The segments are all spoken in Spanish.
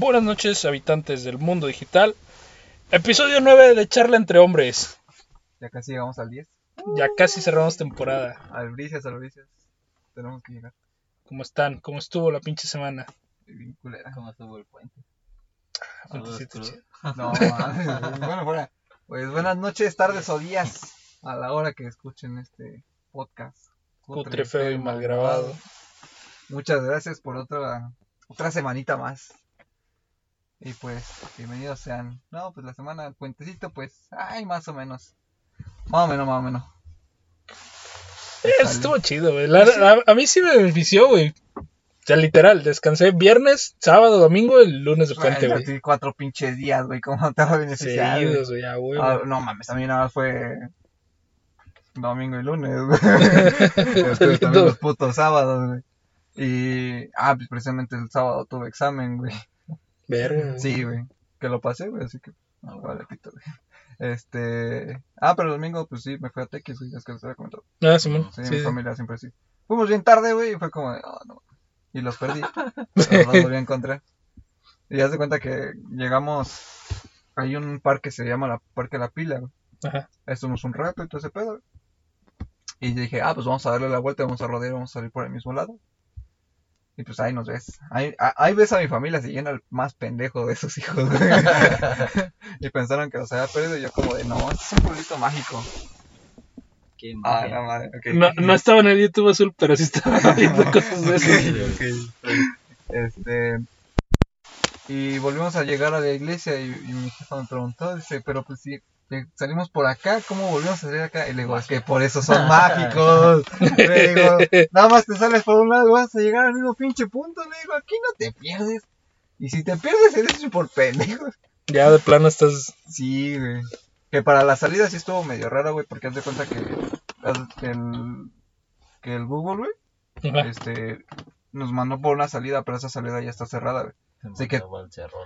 Buenas noches, habitantes del mundo digital. Episodio 9 de Charla entre Hombres. Ya casi llegamos al 10. Ya casi cerramos temporada. Albricias, albricias. Tenemos que llegar. ¿Cómo están? ¿Cómo estuvo la pinche semana? Bien culera. ¿Cómo estuvo el puente? No, bueno, fuera. Pues buenas noches, tardes o días. A la hora que escuchen este podcast. Cutre, feo y mal grabado. Muchas gracias por otra otra semanita más. Y pues, bienvenidos sean. No, pues la semana del puentecito, pues, ay, más o menos. Más o menos, más o menos. Eh, estuvo chido, güey. La- a, a mí sí me benefició, güey. O sea, literal, descansé viernes, sábado, domingo, el lunes de puente, güey. sí, cuatro pinches días, güey, ¿cómo te va a beneficiar? güey? Seguidos, güey, a huevo. Ah, no mames, también nada más fue domingo y lunes, güey. Después también los putos sábados, güey. Y, ah, pues precisamente el sábado tuve examen, güey. Verga. Sí, güey. Que lo pasé, güey, así que, no, vale, pito, güey. Este, ah, pero el domingo, pues sí, me fui a Tequis, güey, es que les había comentado. Ah, Simón. Sí, Sí, mi sí. familia siempre sí. Fuimos bien tarde, güey, y fue como, de, oh, no. Y los perdí. Pero los volví a encontrar. Y ya se cuenta que llegamos, hay un parque que se llama la Parque La Pila, güey. Ajá. Estuvimos un rato y todo ese pedo. güey. Y dije, ah, pues vamos a darle la vuelta, vamos a rodear, vamos a salir por el mismo lado. Y pues ahí nos ves. Ahí, a- ahí ves a mi familia, se llena el más pendejo de sus hijos, güey. y pensaron que los había perdido y yo como de, no, este es un pueblito mágico. Qué Ah, madre. No, no estaba en el YouTube azul, pero sí estaba viendo cosas de eso. Este. Y volvimos a llegar a la iglesia y, y mi jefa me preguntó, dice, pero pues si salimos por acá, ¿cómo volvimos a salir acá? Y le digo, es que por eso son mágicos. Le digo, nada más te sales por un lado y vas a llegar al mismo pinche punto. Le digo, aquí no te pierdes. Y si te pierdes, eres por pendejo. Ya de plano estás. Sí, güey. Que para la salida sí estuvo medio raro, güey, porque haz de cuenta que, el, que el Google, güey, este, nos mandó por una salida, pero esa salida ya está cerrada, güey. Se Sí que- cerro,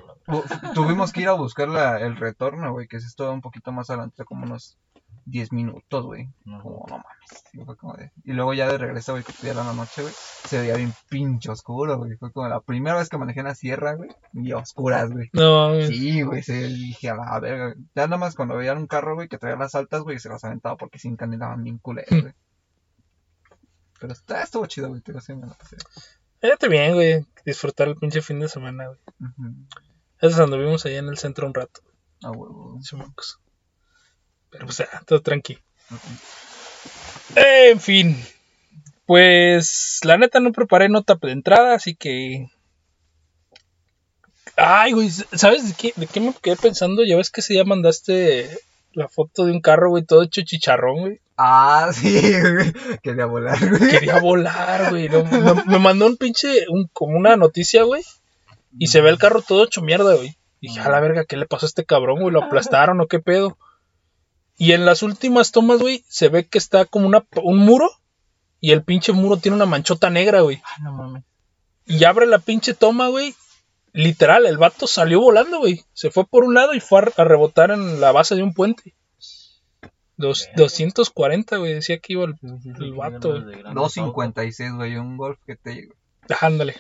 Tuvimos que ir a buscar la, el retorno, güey, que es esto un poquito más adelante, como unos 10 minutos, güey. no, Como, no mames. Y, fue como de- y luego ya de regreso, güey, que ya era la noche, güey, se veía bien pinche oscuro, güey. Fue como la primera vez que manejé en la sierra, güey, y a oscuras, güey. No, mames. Sí, güey, se dije a la verga. Ya nada más cuando veían un carro, güey, que traía las altas, güey, se las aventaba porque sin canelaban bien culeros, güey. Pero está, estuvo chido, güey, te lo sí me la pasé. Fíjate bien, güey. Disfrutar el pinche fin de semana, güey. Ujú. Eso es cuando vimos allá en el centro un rato. Ah, huevo. Pero pues ya, todo tranqui. En fin. Pues la neta no preparé nota de entrada, así que. Ay, güey, ¿sabes de qué, de qué me quedé pensando? Ya ves que se ya mandaste la foto de un carro, güey, todo hecho chicharrón, güey. Ah, sí, güey. Quería volar, güey. Quería volar, güey. no, me, me mandó un pinche, un, como una noticia, güey. Y se ve el carro todo hecho mierda, güey. Dije, a la verga, ¿qué le pasó a este cabrón, güey? ¿Lo aplastaron o qué pedo? Y en las últimas tomas, güey, se ve que está como una, un muro. Y el pinche muro tiene una manchota negra, güey. Ah, no mames. Y abre la pinche toma, güey. Literal, el vato salió volando, güey. Se fue por un lado y fue a, a rebotar en la base de un puente. Dos, 240, güey. Decía que iba el, el vato, güey. 2.56, güey, un golf que te llega. Ándale.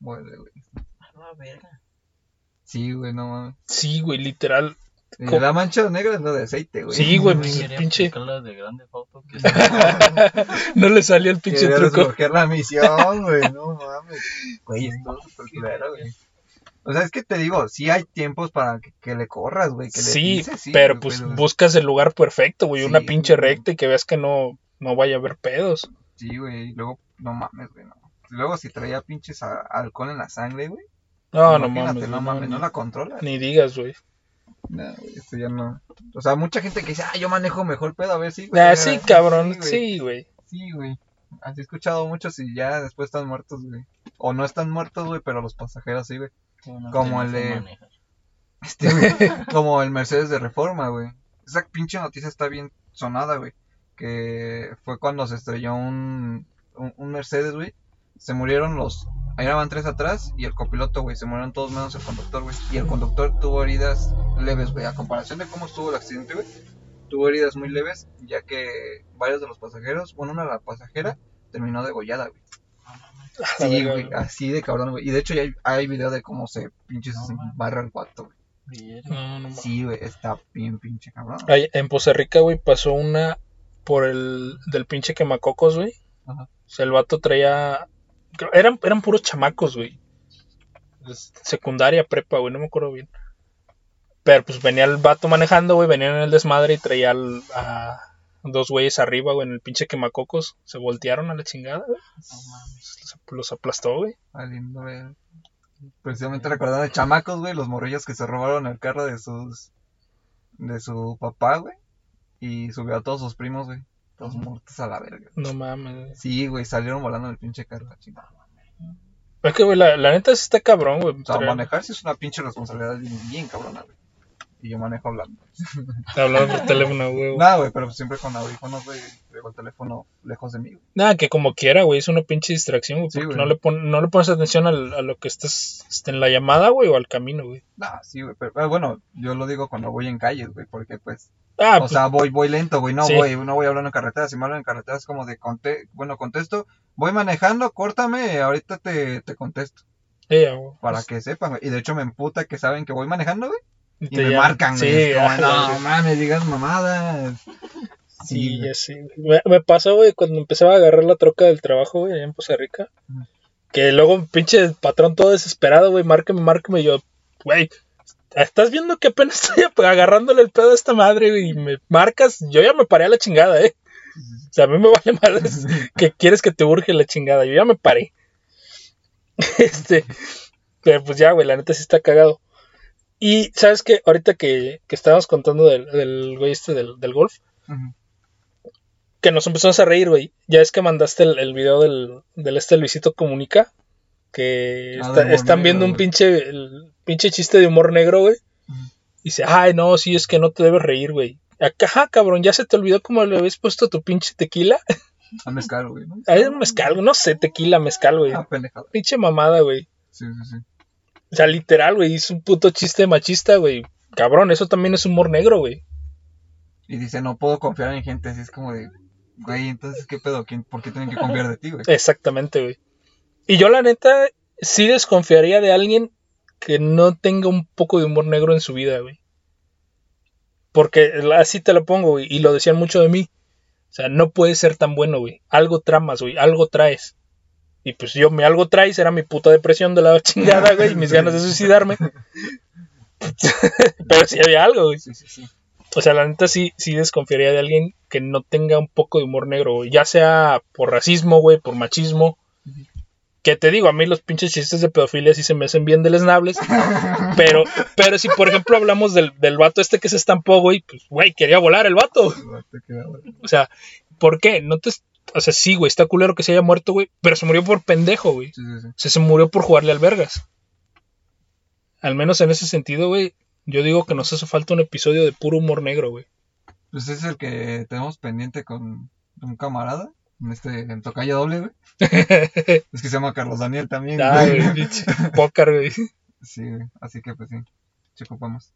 Muere, güey. A la verga. Sí, güey, no mames. Sí, güey, literal. Y Co- la mancha negra es lo de aceite, güey. Sí, güey, pues, pinche- aplicar la de grande foto que No le salió el pinche Quería truco. la misión, güey, no mames. Güey, es súper culero, güey. O sea, es que te digo, sí hay tiempos para que, que le corras, güey. que le Sí, pero pues pero- buscas el lugar perfecto, güey. Una Sí, pinche güey. recta y que veas que no, no vaya a haber pedos. Sí, güey, luego, no mames, güey, no. Luego si traía pinches a- alcohol en la sangre, güey. No, no mames. no mames, la controlas. ni digas, güey. No, güey, esto ya no. O sea, mucha gente que dice, ah, yo manejo mejor pedo, a ver si. güey, Ah, sí, cabrón. Sí, güey. Sí, güey. Así he escuchado muchos y ya después están muertos, güey. O no están muertos, güey, pero los pasajeros sí, güey. Como el de- Este, güey, como el Mercedes de Reforma, güey. Esa pinche noticia está bien sonada, güey. Que fue cuando se estrelló un, un, un Mercedes, güey. Se murieron los... Ahí van tres atrás y el copiloto, güey. Se murieron todos menos el conductor, güey. Y el conductor tuvo heridas leves, güey. A comparación de cómo estuvo el accidente, güey. Tuvo heridas muy leves, ya que varios de los pasajeros, bueno, una de la pasajera, terminó degollada, güey. Sí, güey, así de cabrón, güey. Y de hecho ya hay, hay video de cómo se pinches No, man. barra el vato, güey. No, no. Sí, güey, está bien pinche cabrón. Ahí en Poza Rica, güey, pasó una por el del pinche quemacocos, güey. Ajá. O sea, el vato traía. Eran, eran puros chamacos, güey. Secundaria, prepa, güey, no me acuerdo bien. Pero pues venía el vato manejando, güey, venían en el desmadre y traía al- a dos güeyes arriba, güey, en el pinche quemacocos. Se voltearon a la chingada, güey. No mames. Los, los aplastó, güey. Valiendo, güey. Precisamente recordando de chamacos, güey, los morrillos que se robaron el carro de sus. de su papá, güey. Y subió a todos sus primos, güey. Todos muertos a la verga. No mames, güey. Sí, güey, salieron volando en el pinche carro, la chingada. Es que, güey, la, la neta sí está cabrón, güey. O sea, manejar sí es una pinche responsabilidad bien, bien cabrona, güey. Y yo manejo hablando. Hablar por teléfono, güey. Nada, güey, pero siempre con audífonos, güey. Dejo el teléfono lejos de mí, güey. Nada, que como quiera, güey, es una pinche distracción, güey. Sí, porque no, le pon- no le pones atención al- a lo que estás este, en la llamada, güey, o al camino, güey. Nah, sí, güey. Pero eh, bueno, yo lo digo cuando voy en calles, güey. Porque pues. Ah, o pues, sea, voy, voy lento, güey. No Sí. voy, no voy hablando en carretera. Si me hablan en carretera es como de conte bueno, contesto. Voy manejando, córtame, ahorita te, te contesto. sí, güey. Para que sepan, güey. Y de hecho me emputa que saben que voy manejando, güey. Y Te me llaman. marcan, Sí, güey. Como, no mames, digas mamadas. Sí, ya güey. Me, me pasó, güey, cuando empezaba a agarrar la troca del trabajo, güey, allá en Poza Rica. Que luego un pinche patrón todo desesperado, güey, márqueme, márqueme. Y yo, güey, estás viendo que apenas estoy agarrándole el pedo a esta madre, güey, y me marcas. Yo ya me paré a la chingada, eh. O sea, a mí me vale más que quieres que te urge la chingada. Yo ya me paré. Este, pero pues ya, güey, la neta sí está cagado. Y, ¿sabes qué? Ahorita que, que estábamos contando del, del güey este del, del golf, que nos empezamos a reír, güey. Ya es que mandaste el, el video del, del este Luisito Comunica, que Ah, está- están negro, viendo un pinche, el pinche chiste de humor negro, güey. Ujú. Dice, ay, no, sí, es que no te debes reír, güey. Acá, ajá, cabrón, ya se te olvidó cómo le habías puesto tu pinche tequila. A mezcal, güey, ¿no? Un mezcal, no sé, tequila, mezcal, güey. Ah, pendejada. Pinche mamada, güey. Sí, sí, sí. O sea, literal, güey, es un puto chiste machista, güey. Cabrón, eso también es humor negro, güey. Y dice, no puedo confiar en gente. Así es como de, güey, entonces, ¿qué pedo? ¿Quién, ¿Por qué tienen que confiar de ti, güey? Exactamente, güey. Y yo, la neta, sí desconfiaría de alguien que no tenga un poco de humor negro en su vida, güey. Porque así te lo pongo, güey. Y lo decían mucho de mí. O sea, no puedes ser tan bueno, güey. Algo tramas, güey. Algo traes. Y pues yo, me algo traes era mi puta depresión de la chingada, güey. Y mis ganas de suicidarme. Pero sí había algo, güey. Sí, sí, sí. O sea, la neta sí, sí desconfiaría de alguien que no tenga un poco de humor negro, güey. Ya sea por racismo, güey, por machismo. Que te digo, a mí los pinches chistes de pedofilia sí se me hacen bien deleznables. pero, pero si por ejemplo hablamos del, del vato este que se estampó, güey, pues, güey, quería volar el vato. O sea, ¿por qué? No te... O sea, sí, güey, está culero que se haya muerto, güey. Pero se murió por pendejo, güey. Sí, sí, sí. O sea, se murió por jugarle al vergas. Al menos en ese sentido, güey. Yo digo que nos hace falta un episodio de puro humor negro, güey. Pues ese es el que tenemos pendiente con un camarada. En este, en Tocayo Doble, güey. Es que se llama Carlos Daniel también. Ah, güey. güey, pócar, güey. Sí, güey. Así que pues sí. Se ocupamos.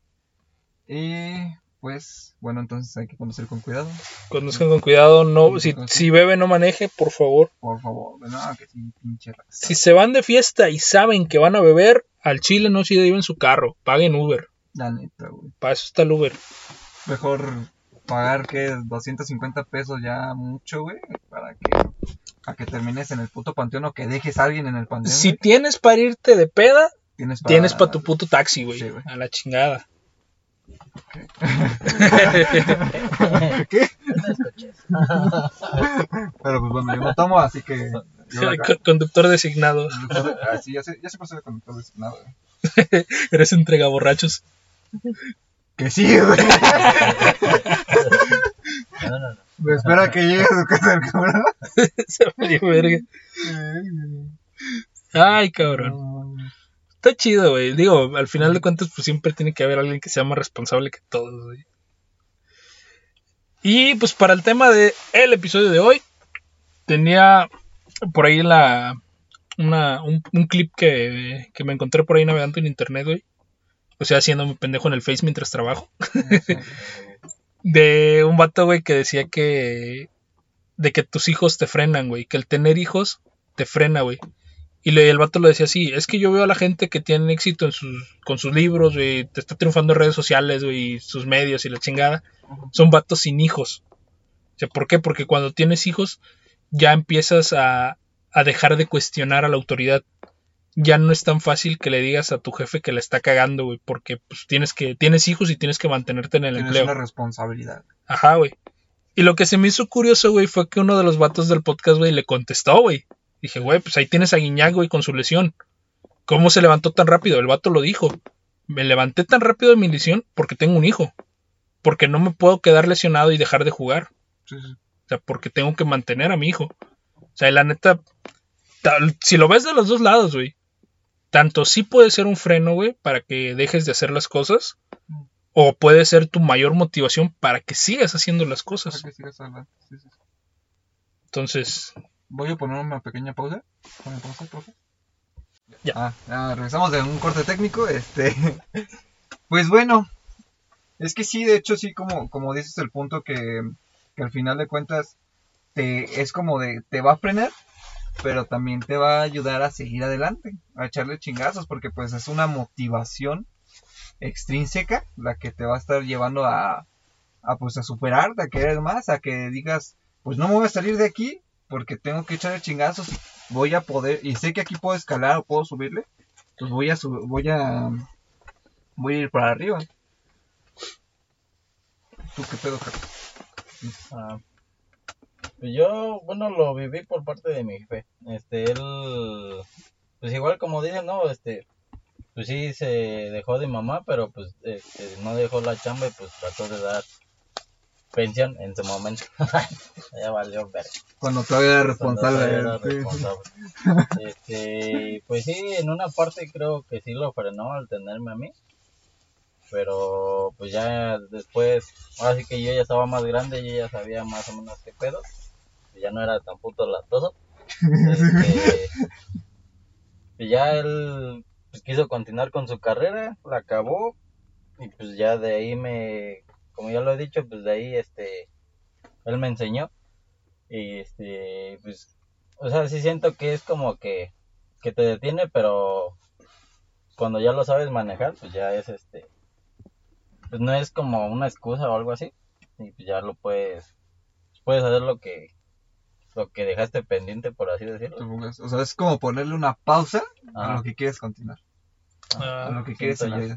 Y pues, bueno, entonces hay que conducir con cuidado. Conduzcan con cuidado, no, si, si bebe no maneje, por favor. Por favor. No, que sí, pinche raza. Si se van de fiesta y saben que van a beber, al chile no se lleven su carro, paguen Uber. La neta, güey. Para eso está el Uber. Mejor pagar que 250 pesos ya mucho, güey. Para que, que termines en el puto panteón o que dejes a alguien en el panteón. Si güey. tienes para irte de peda, tienes para, tienes para tu puto taxi, güey. Sí, güey. a la chingada. ¿Qué? No escuches. Pero pues bueno, yo no tomo, así que. Yo la Co- Conductor designado. Ah, sí, ya sé, ya sé por ser conductor designado. Eres entrega borrachos. Que sí, güey. No, no, no. Me espera que llegue a su casa el cabrón. Se valió verga. Ay, cabrón. Está chido, güey. Digo, al final de cuentas, pues siempre tiene que haber alguien que sea más responsable que todos, güey. Y pues para el tema de el episodio de hoy, tenía por ahí la un, un clip que, que me encontré por ahí navegando en internet, güey. O sea, haciéndome pendejo en el Face mientras trabajo. De un vato, güey, que decía que. De que tus hijos te frenan, güey. Que el tener hijos te frena, güey. Y le- el vato le decía así, es que yo veo a la gente que tiene éxito en sus, con sus libros, güey, te está triunfando en redes sociales, güey, y sus medios y la chingada. Son vatos sin hijos. O sea, ¿por qué? Porque cuando tienes hijos ya empiezas a, a dejar de cuestionar a la autoridad. Ya no es tan fácil que le digas a tu jefe que la está cagando, güey, porque pues tienes que tienes hijos y tienes que mantenerte en el Tienes empleo. una responsabilidad. Ajá, güey. Y lo que se me hizo curioso, güey, fue que uno de los vatos del podcast, güey, le contestó, güey. Dije, güey, pues ahí tienes a Guiñac, güey, con su lesión. ¿Cómo se levantó tan rápido? El vato lo dijo. Me levanté tan rápido de mi lesión porque tengo un hijo. Porque no me puedo quedar lesionado y dejar de jugar. Sí, sí. O sea, porque tengo que mantener a mi hijo. O sea, la neta, tal- si lo ves de los dos lados, güey. Tanto sí puede ser un freno, güey, para que dejes de hacer las cosas. O puede ser tu mayor motivación para que sigas haciendo las Para cosas. que sigas sí. Entonces, Voy a poner una pequeña pausa. Pone pausa, favor. Ya. Ah, ah, regresamos de un corte técnico. Este. Pues bueno. Es que sí, de hecho, sí, como, como dices el punto que, que al final de cuentas te, es como de, te va a frenar, pero también te va a ayudar a seguir adelante, a echarle chingazos, porque pues es una motivación extrínseca la que te va a estar llevando a, a pues a superarte, a querer más, a que digas, pues no me voy a salir de aquí porque tengo que echarle chingazos, voy a poder, y sé que aquí puedo escalar o puedo subirle, pues voy a sub- voy a voy a ir para arriba. ¿Tú qué pedo? Ah, pues yo, bueno, lo viví por parte de mi jefe. Este, él, pues igual como dicen, no, este, pues sí se dejó de mamá, pero pues este, no dejó la chamba y pues trató de dar pensión en su momento. ya valió ver. Cuando todavía era todavía responsable. sí. Este, pues sí, en una parte creo que sí lo frenó al tenerme a mí. Pero pues ya después, ahora sí que yo ya estaba más grande, yo ya sabía más o menos qué pedo. ya no era tan puto latoso. Este, y ya él pues, quiso continuar con su carrera, la acabó. Y pues ya de ahí me, como ya lo he dicho, pues de ahí este, él me enseñó. Y este, pues, o sea, sí siento que es como que, que te detiene, pero cuando ya lo sabes manejar, pues ya es este, pues no es como una excusa o algo así. Y pues ya lo puedes, puedes hacer lo que, lo que dejaste pendiente, por así decirlo. O sea, es como ponerle una pausa a lo que quieres continuar, a ah, lo que quieres en la yo.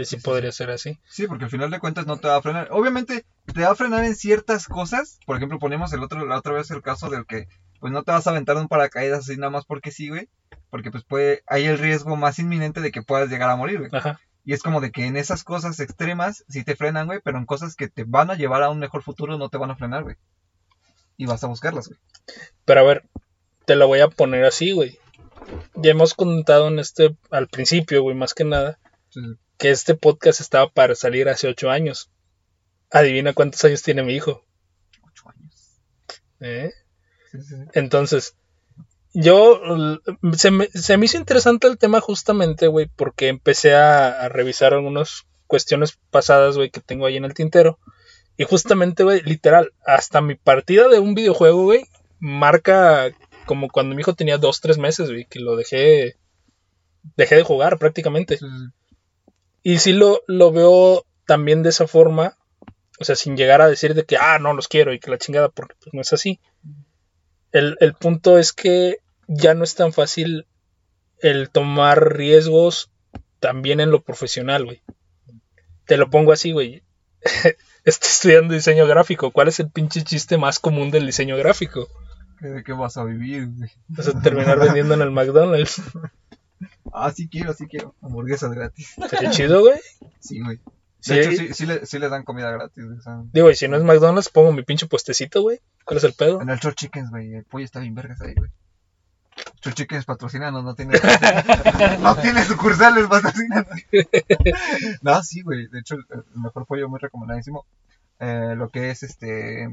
Vida. sí, sí podría ser así. Sí, porque al final de cuentas no te va a frenar. Obviamente te va a frenar en ciertas cosas. Por ejemplo, ponemos el otro, la otra vez el caso del que pues no te vas a aventar un paracaídas así nada más porque sí, güey. Porque pues puede, hay el riesgo más inminente de que puedas llegar a morir, güey. Ajá. Y es como de que en esas cosas extremas sí te frenan, güey, pero en cosas que te van a llevar a un mejor futuro no te van a frenar, güey. Y vas a buscarlas, güey. Pero a ver, te la voy a poner así, güey. Ya hemos contado en este, al principio, güey, más que nada, sí. Que este podcast estaba para salir hace ocho años. Adivina cuántos años tiene mi hijo. Ocho años. ¿eh? Sí, sí, sí. Entonces, yo se me, se me hizo interesante el tema justamente, güey, porque empecé a, a revisar algunas cuestiones pasadas, güey, que tengo ahí en el tintero. Y justamente, güey, literal, hasta mi partida de un videojuego, güey, marca como cuando mi hijo tenía dos, tres meses, güey, que lo dejé, dejé de jugar prácticamente. Sí. Y sí lo, lo veo también de esa forma, o sea, sin llegar a decir de que, ah, no los quiero y que la chingada, porque pues no es así. El, el punto es que ya no es tan fácil el tomar riesgos también en lo profesional, güey. Te lo pongo así, güey. Estoy estudiando diseño gráfico. ¿Cuál es el pinche chiste más común del diseño gráfico? ¿Que ¿De qué vas a vivir, güey? O sea, terminar vendiendo en el McDonald's. Ah, sí quiero, sí quiero. Hamburguesas gratis. Sería chido, güey. Sí, güey. Sí, De hecho, sí, sí, le, sí le dan comida gratis, o sea, Digo, y si no es McDonald's, pongo mi pinche puestecito, güey. ¿Cuál es el pedo? en el Church Chickens, güey. El pollo está bien vergas ahí, güey. Church Chickens patrocina, no, tiene. no tiene sucursales patrocinadas. no, sí, güey. De hecho, el mejor pollo muy recomendadísimo. Eh, lo que es este.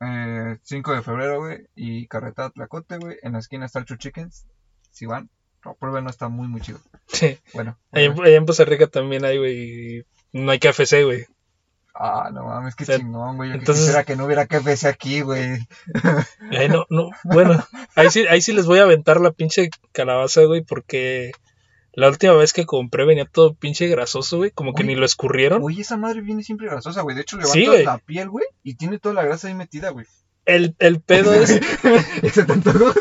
Eh, 5 de febrero, güey. Y carreta Tlacote, güey. En la esquina está el Church Chickens. Si van, no, prueben, está muy, muy chido. Sí. Bueno. Ahí en, Costa Rica también hay, güey. No hay KFC, güey. Ah, no mames, qué O sea, chingón, güey. Yo entonces- quisiera que no hubiera KFC aquí, güey. Eh, no, no, bueno, ahí sí, ahí sí les voy a aventar la pinche calabaza, güey, porque la última vez que compré venía todo pinche grasoso, güey, como que ni lo escurrieron. Güey, esa madre viene siempre grasosa, güey. De hecho, Sí, levantas güey. la piel, güey, y tiene toda la grasa ahí metida, güey. El, el pedo es, ¿Se te antojó?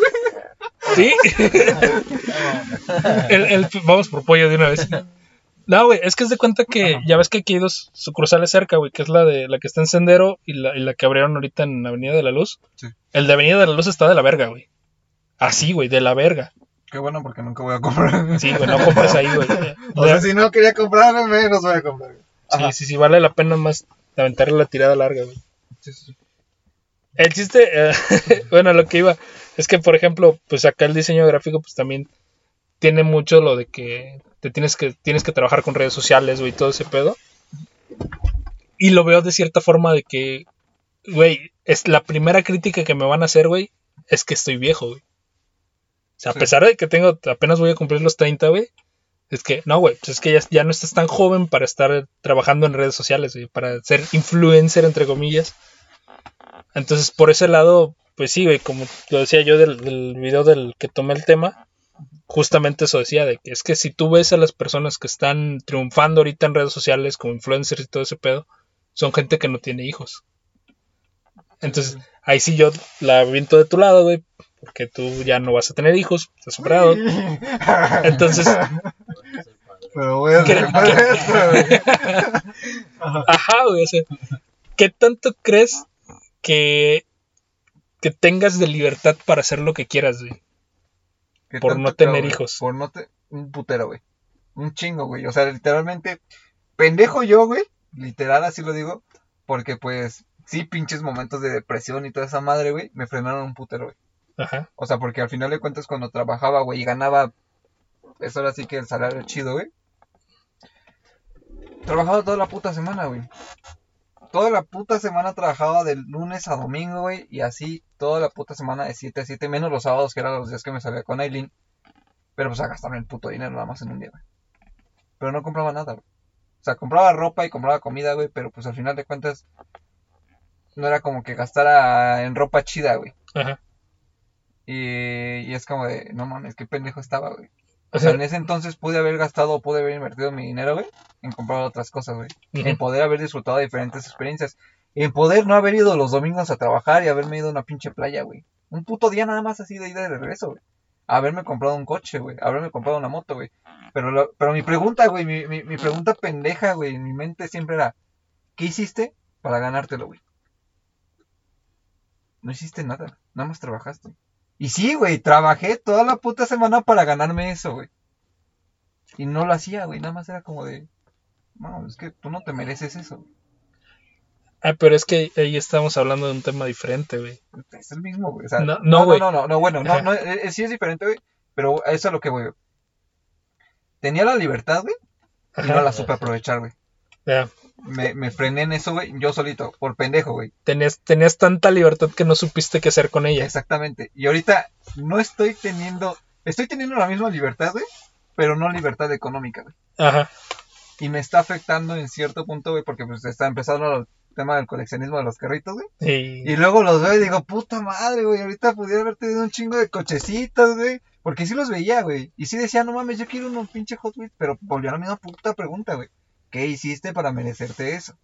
Sí, el, el- vamos por pollo de una vez. No, güey, es que es de cuenta que ya ves que aquí hay dos sucursales cerca, güey, que es la de la que está en Sendero y la, y la que abrieron ahorita en Avenida de la Luz. Sí. El de Avenida de la Luz está de la verga, güey. Así, güey, de la verga. Qué bueno, porque nunca voy a comprar. Sí, güey, no compres ahí, güey. O sea, si no quería comprar, menos voy a comprar. Ajá. Sí, sí, sí, vale la pena más aventarle la tirada larga, güey. Sí, sí, sí. El chiste, eh, bueno, lo que iba, es que, por ejemplo, pues acá el diseño gráfico, pues también tiene mucho lo de que te tienes que, tienes que trabajar con redes sociales, güey, todo ese pedo. Y lo veo de cierta forma de que, güey, es la primera crítica que me van a hacer, güey, es que estoy viejo, güey. O sea, a Sí. pesar de que tengo, apenas voy a cumplir los 30, güey, es que, no, güey, pues es que ya, ya no estás tan joven para estar trabajando en redes sociales, güey, para ser influencer, entre comillas. Entonces, por ese lado, pues sí, güey, como lo decía yo del, del video del que tomé el tema, justamente eso decía, de que es que si tú ves a las personas que están triunfando ahorita en redes sociales como influencers y todo ese pedo, son gente que no tiene hijos. Entonces, ahí sí yo la aviento de tu lado, güey, porque tú ya no vas a tener hijos, estás superado. Entonces, Pero voy a ¿Qué-. Ajá, güey, o sea, ¿qué tanto crees que, que tengas de libertad para hacer lo que quieras, güey? ¿Qué Por no tener hijos. Por no te... Un putero, güey. Un chingo, güey. O sea, literalmente, pendejo yo, güey. Literal, así lo digo. Porque, pues, sí, pinches momentos de depresión y toda esa madre, güey. Me frenaron un putero, güey. Ajá, O sea, porque al final de cuentas, cuando trabajaba, güey, y ganaba. Eso ahora sí que el salario chido, güey. Trabajaba toda la puta semana, güey. Toda la puta semana trabajaba de lunes a domingo, güey. Y así toda la puta semana de 7 a 7, menos los sábados, que eran los días que me salía con Aileen. Pero pues a gastarme el puto dinero nada más en un día, güey. Pero no compraba nada, güey. O sea, compraba ropa y compraba comida, güey. Pero pues al final de cuentas, no era como que gastara en ropa chida, güey. ajá. Y, y es como de, no mames, qué pendejo estaba, güey. O sea, en ese entonces pude haber gastado o pude haber invertido mi dinero, güey, en comprar otras cosas, güey. En poder haber disfrutado de diferentes experiencias. En poder no haber ido los domingos a trabajar y haberme ido a una pinche playa, güey. Un puto día nada más así de ida y de regreso, güey. Haberme comprado un coche, güey. Haberme comprado una moto, güey. Pero, lo- pero mi pregunta, güey, mi, mi, mi pregunta pendeja, güey, en mi mente siempre era, ¿qué hiciste para ganártelo, güey? No hiciste nada, nada más trabajaste. Y sí, güey, trabajé toda la puta semana para ganarme eso, güey. Y no lo hacía, güey, nada más era como de, no, es que tú no te mereces eso. güey. Ah, pero es que ahí estamos hablando de un tema diferente, güey. Es el mismo, güey. O sea, No, no, no, no, güey. no, no, no, bueno, no, no, eh, eh, sí es diferente, güey, pero eso es lo que voy, güey. Tenía la libertad, güey, y no la supe aprovechar, güey. Ya, Me, me frené en eso, güey, yo solito, por pendejo, güey. Tenías, tenías tanta libertad que no supiste qué hacer con ella. Exactamente. Y ahorita no estoy teniendo, estoy teniendo la misma libertad, güey, pero no libertad económica, güey. Ajá. Y me está afectando en cierto punto, güey, porque pues está empezando el tema del coleccionismo de los carritos, güey. Y, Y luego los veo y digo, puta madre, güey, ahorita pudiera haber tenido un chingo de cochecitos, güey. Porque sí los veía, güey. Y sí decía, no mames, yo quiero unos pinche Hot Wheels, pero volvió a la misma puta pregunta, güey. ¿Qué hiciste para merecerte eso?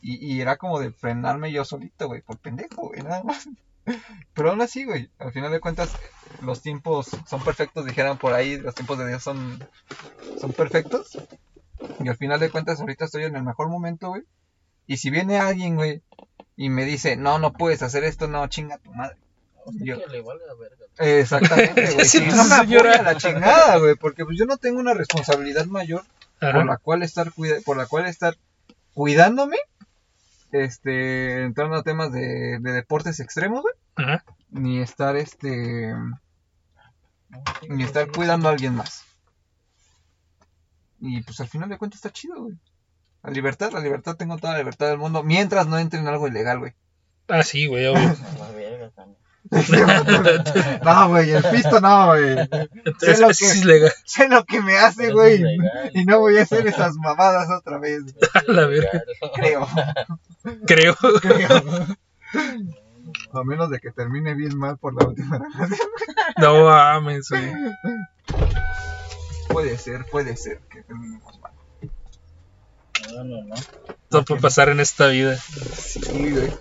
Y, y era como de frenarme yo solito, güey, por pendejo, güey, nada más. Pero aún así, güey, al final de cuentas, los tiempos son perfectos, dijeran por ahí, los tiempos de Dios son, son perfectos. Y al final de cuentas, ahorita estoy en el mejor momento, güey. Y si viene alguien, güey, y me dice, no, no puedes hacer esto, no, chinga tu madre. Yo- que le vale la verga. Exactamente, güey. Si no me señora. apoya la chingada, güey, porque pues yo no tengo una responsabilidad mayor ajá. por la cual estar cuida- por la cual estar cuidándome este entrando a temas de, de deportes extremos güey Ajá. ni estar este ni estar cuidando a alguien más y pues al final de cuentas está chido güey la libertad la libertad tengo toda la libertad del mundo mientras no entre en algo ilegal güey Ah, sí, güey, obvio. No, güey, el pisto no, güey. Entonces, lo que- es legal. Sé lo que me hace, güey. Y no voy a hacer esas mamadas otra vez, la verga. creo. Creo. creo. A menos de que termine bien mal por la última relación. No mames, güey. Puede ser, puede ser que terminemos mal. No, no, no. Todo puede pasar en esta vida. Sí, güey.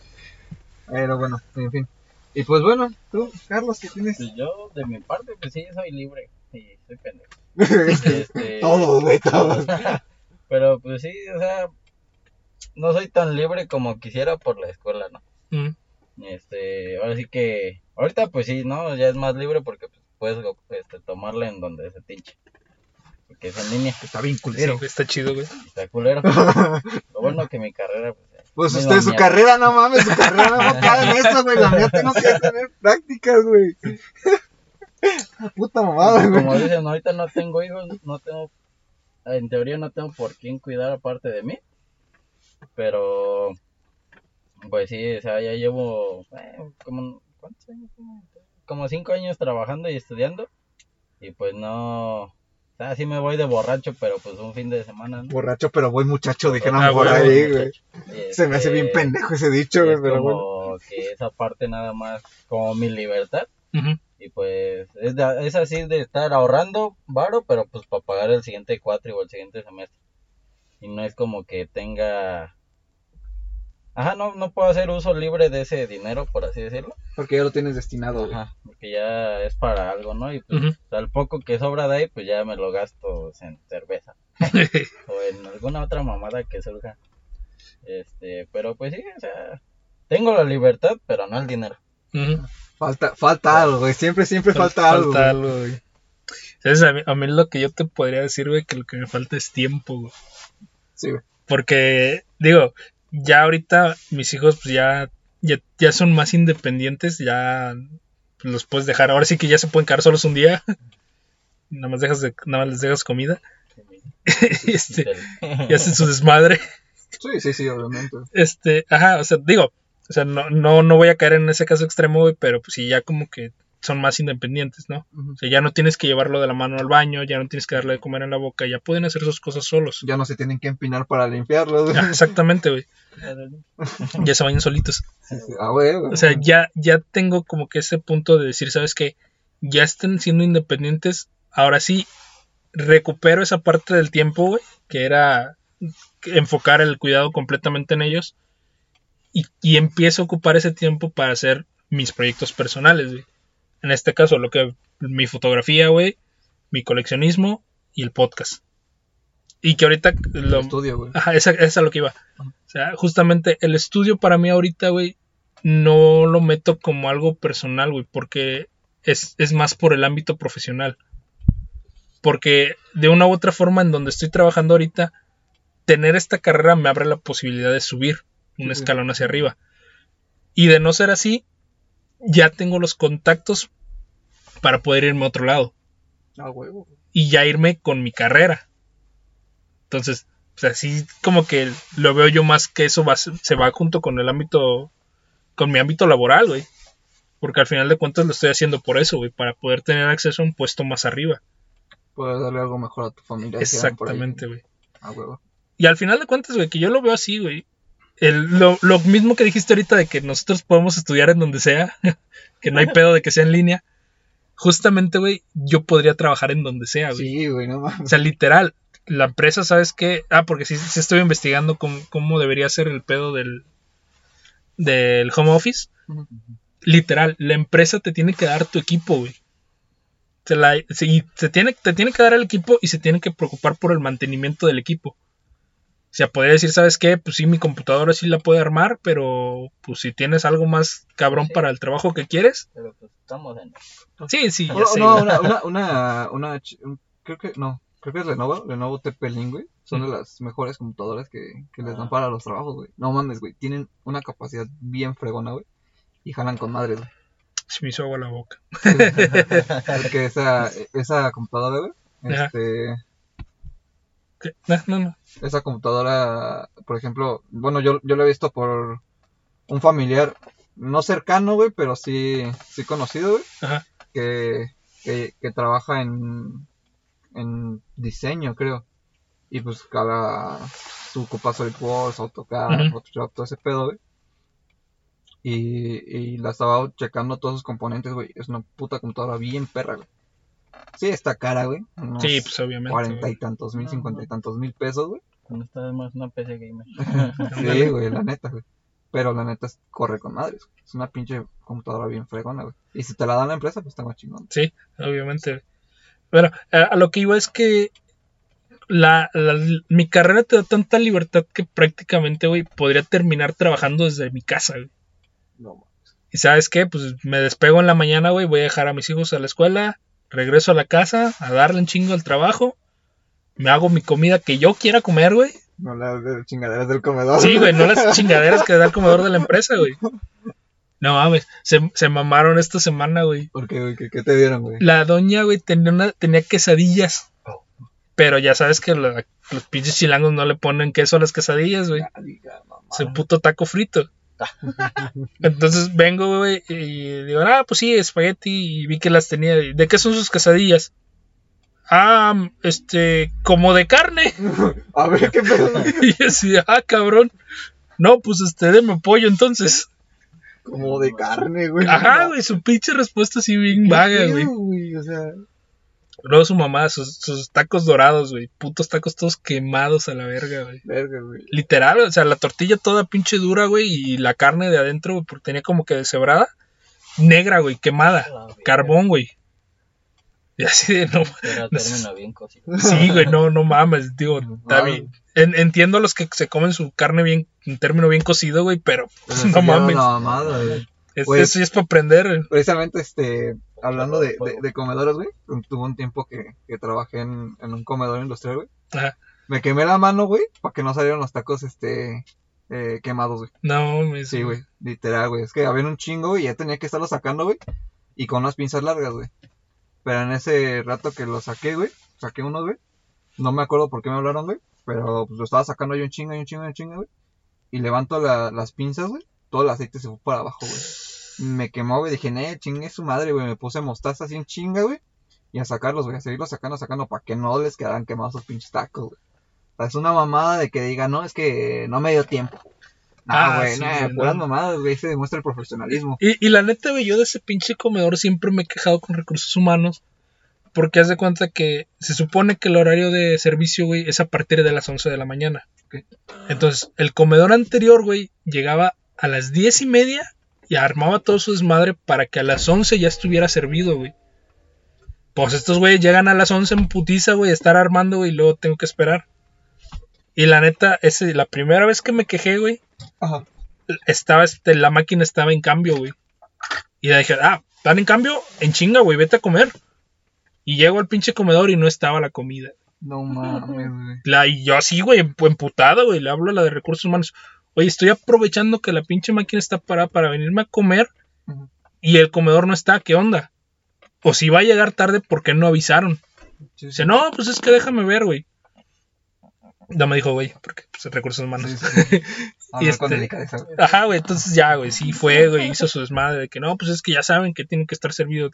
Pero bueno, en fin. Y pues bueno, tú, Carlos, ¿qué tienes? Pues yo, de mi parte, pues sí, soy libre. Sí, soy pendejo. Este, Todos, güey, todos. Pero pues sí, o sea, no soy tan libre como quisiera por la escuela, ¿no? Mm. Este, ahora sí que, ahorita pues sí, ¿no? Ya es más libre porque pues, puedes este, tomarla en donde se tinche. Porque es en línea, Está bien Sí, culero. güey, está chido, güey. está culero. Lo bueno que mi carrera, pues, Pues usted, su carrera, no mames, su carrera no enfocada en eso, güey. La mía tengo que tener prácticas, güey. Puta mamada, güey. Como dicen, ahorita no tengo hijos, no tengo, en teoría no tengo por quién cuidar aparte de mí. Pero, pues sí, o sea, ya llevo eh, como, ¿cuántos años? Como cinco años trabajando y estudiando. Y pues no, o sea, sí me voy de borracho, pero pues un fin de semana, ¿no? Borracho, pero voy muchacho, dijeron Ah, por ahí, güey. Se me hace bien este, pendejo ese dicho, güey, es pero bueno. como que esa parte nada más como mi libertad. Y pues es, de- es así de estar ahorrando varo, pero pues para pagar el siguiente cuatri o el siguiente semestre. Y no es como que tenga... Ajá, no, no puedo hacer uso libre de ese dinero, por así decirlo. Porque ya lo tienes destinado, güey. Ajá, porque ya es para algo, ¿no? Y pues al poco que sobra de ahí, pues ya me lo gasto en cerveza. o en alguna otra mamada que surja. Este, pero pues sí, o sea, tengo la libertad, pero no el dinero. Falta, falta algo, güey. Siempre, siempre falta, algo. Falta algo, güey. ¿Sabes? A mí, a mí lo que yo te podría decir, güey, que lo que me falta es tiempo, güey. Sí, güey. Porque, digo, ya ahorita mis hijos pues ya, ya, ya son más independientes, ya pues, los puedes dejar. Ahora sí que ya se pueden quedar solos un día. nada más dejas de, nada más les dejas comida. este, y hacen su desmadre. Sí, sí, sí, obviamente. Este, ajá, o sea, digo, o sea, no, no, no voy a caer en ese caso extremo, güey, pero pues sí, ya como que son más independientes, ¿no? O sea, ya no tienes que llevarlo de la mano al baño, ya no tienes que darle de comer en la boca, ya pueden hacer sus cosas solos. Ya no se tienen que empinar para limpiarlo. Ah, exactamente, güey. Ya se vayan solitos. Sí, sí. Ah. O sea, ya, ya tengo como que ese punto de decir, ¿sabes qué? Ya estén siendo independientes. Ahora sí, recupero esa parte del tiempo, güey, que era enfocar el cuidado completamente en ellos. Y, y empiezo a ocupar ese tiempo para hacer mis proyectos personales, güey. En este caso, lo que mi fotografía, güey, mi coleccionismo y el podcast. Y que ahorita El lo, estudio, güey. Ajá, esa, esa es a lo que iba. O sea, justamente el estudio para mí ahorita, güey, no lo meto como algo personal, güey, porque es, es más por el ámbito profesional. Porque de una u otra forma en donde estoy trabajando ahorita, tener esta carrera me abre la posibilidad de subir un escalón hacia arriba. Y de no ser así, ya tengo los contactos para poder irme a otro lado Ah, huevo. y ya irme con mi carrera. Entonces, o sea, sí como que lo veo yo más que eso va, se va junto con el ámbito, con mi ámbito laboral, güey. Porque al final de cuentas lo estoy haciendo por eso, güey, para poder tener acceso a un puesto más arriba. Poder darle algo mejor a tu familia. Exactamente, güey. Ah, huevo. Y al final de cuentas, güey, que yo lo veo así, güey. El, lo, lo mismo que dijiste ahorita de que nosotros podemos estudiar en donde sea, que no hay pedo de que sea en línea. Justamente, güey, yo podría trabajar en donde sea, güey. Sí, güey, no mames. O sea, literal, la empresa, ¿sabes qué? Ah, porque sí, sí estoy investigando cómo, cómo debería ser el pedo del, del home office. Literal, la empresa te tiene que dar tu equipo, güey. Se, la, se, y se tiene, te tiene que dar el equipo y se tiene que preocupar por el mantenimiento del equipo. O sea, podría decir, ¿sabes qué? Pues sí, mi computadora sí la puede armar, pero pues si tienes algo más cabrón Sí. para el trabajo que quieres, Pero pues estamos en... sí, sí, ya No, sé. no, una, una, una, una creo que, no, creo que es Lenovo, Lenovo TP-Link, güey. Son de las mejores computadoras que, que les dan Ah. para los trabajos, güey. No mames, güey. Tienen una capacidad bien fregona, güey. Y jalan con madres, güey. Se me hizo agua la boca. Porque esa, esa computadora, güey. Ajá. Este, ¿Qué? No, no, no. esa computadora, por ejemplo, bueno, yo, yo lo he visto por un familiar no cercano, güey, pero sí, sí conocido, güey, Ajá. que, que, que trabaja en, en diseño, creo. Y pues cada su ocupa SolidWorks, AutoCAD, Ujú. Photoshop, todo ese pedo, güey. Y, y la estaba checando todos sus componentes, güey. Es una puta computadora bien perra, güey. Sí, está cara, güey. unos Sí, pues obviamente. Cuarenta y tantos mil, cincuenta y tantos mil pesos, güey. No está más una PC gamer. Sí, güey, la neta, güey. Pero la neta es- corre con madres. güey. Es una pinche computadora bien fregona, güey. Y si te la dan la empresa, pues está más chingón. Sí, obviamente. Bueno, a, a lo que iba es que la, la- mi carrera te da tanta libertad que prácticamente, güey, podría terminar trabajando desde mi casa, güey. No, mames. Y sabes qué, pues me despego en la mañana, güey, voy a dejar a mis hijos a la escuela, regreso a la casa a darle un chingo al trabajo, me hago mi comida que yo quiera comer, güey. No las de chingaderas del comedor. Sí, güey, no las chingaderas que da el comedor de la empresa, güey. No mames, se, se mamaron esta semana, güey. ¿Por qué, güey? ¿Qué, qué te dieron, güey? La doña, güey, tenía, una, tenía quesadillas. Pero ya sabes que la- los pinches chilangos no le ponen queso a las quesadillas, güey. Es un puto taco frito. Entonces vengo, güey, y digo, ah, pues sí, espagueti, y vi que las tenía. ¿De qué son sus quesadillas? Ah, este, como de carne. A ver, ¿qué pedo? Y yo así, ah, cabrón. No, pues este, deme pollo entonces. Como de carne, güey. Ajá, güey, su pinche respuesta así bien vaga, güey. O sea, Luego su mamá, sus, sus tacos dorados, güey. Putos tacos todos quemados a la verga, güey. verga, güey. Literal, o sea, la tortilla toda pinche dura, güey. Y la carne de adentro, güey, porque tenía como que deshebrada. Negra, güey, quemada. La verga. Carbón, güey. Y así de, no. Era término bien cocido. Sí, güey, no, no mames, digo, está Ah, bien. En- entiendo a los que se comen su carne bien, en término bien cocido, güey, pero Pues no mames. mamada, güey. Es- Güey. Eso ya es para aprender. Precisamente, este, hablando de, de, de comedores, güey. Tuve un tiempo que, que trabajé en, en un comedor industrial, güey. Ajá. Me quemé la mano, güey, para que no salieran los tacos, este, eh, quemados, güey. No, mames. Sí, güey, literal, güey. Es que había un chingo y ya tenía que estarlo sacando, güey. Y con unas pinzas largas, güey. Pero en ese rato que lo saqué, güey, saqué unos, güey. No me acuerdo por qué me hablaron, güey. Pero pues lo estaba sacando yo un chingo, y un chingo, y un chingo, güey. Y levanto la- las pinzas, güey. Todo el aceite se fue para abajo, güey. Me quemó, güey. Dije, eh, chingue su madre, güey. Me puse mostaza así en chinga, güey. Y a sacarlos, güey. A seguirlos sacando, sacando. Para que no les quedaran quemados esos pinches tacos, güey. O sea, es una mamada de que diga, no, es que no me dio tiempo. Ah, güey, sí, no, puras no. mamadas, güey. Se demuestra el profesionalismo. Y, y la neta, güey, yo de ese pinche comedor siempre me he quejado con recursos humanos. Porque haz de cuenta que se supone que el horario de servicio, güey, es a partir de las 11 de la mañana. Entonces, el comedor anterior, güey, llegaba a las 10 y media y armaba todo su desmadre para que a las 11 ya estuviera servido, güey. Pues estos güeyes llegan a las 11 en putiza, güey, a estar armando, güey, y luego tengo que esperar. Y la neta, ese, la primera vez que me quejé, güey, Ajá. estaba, este, la máquina estaba en cambio, güey. Y le dije, ah, ¿están en cambio? En chinga, güey, vete a comer. Y llego al pinche comedor y no estaba la comida. No mames, güey. La, y yo así, güey, emp- emputada, güey, le hablo a la de recursos humanos. Oye, estoy aprovechando que la pinche máquina está parada para venirme a comer y el comedor no está, ¿qué onda? O si va a llegar tarde, ¿por qué no avisaron? Sí, Dice, no, pues es que déjame ver, güey. No me dijo, güey, porque pues, recursos humanos. Sí, sí, sí. Y con este-. Ajá, güey, entonces ya, güey, sí fue, güey, hizo su desmadre de que no, pues es que ya saben que tienen que estar servidos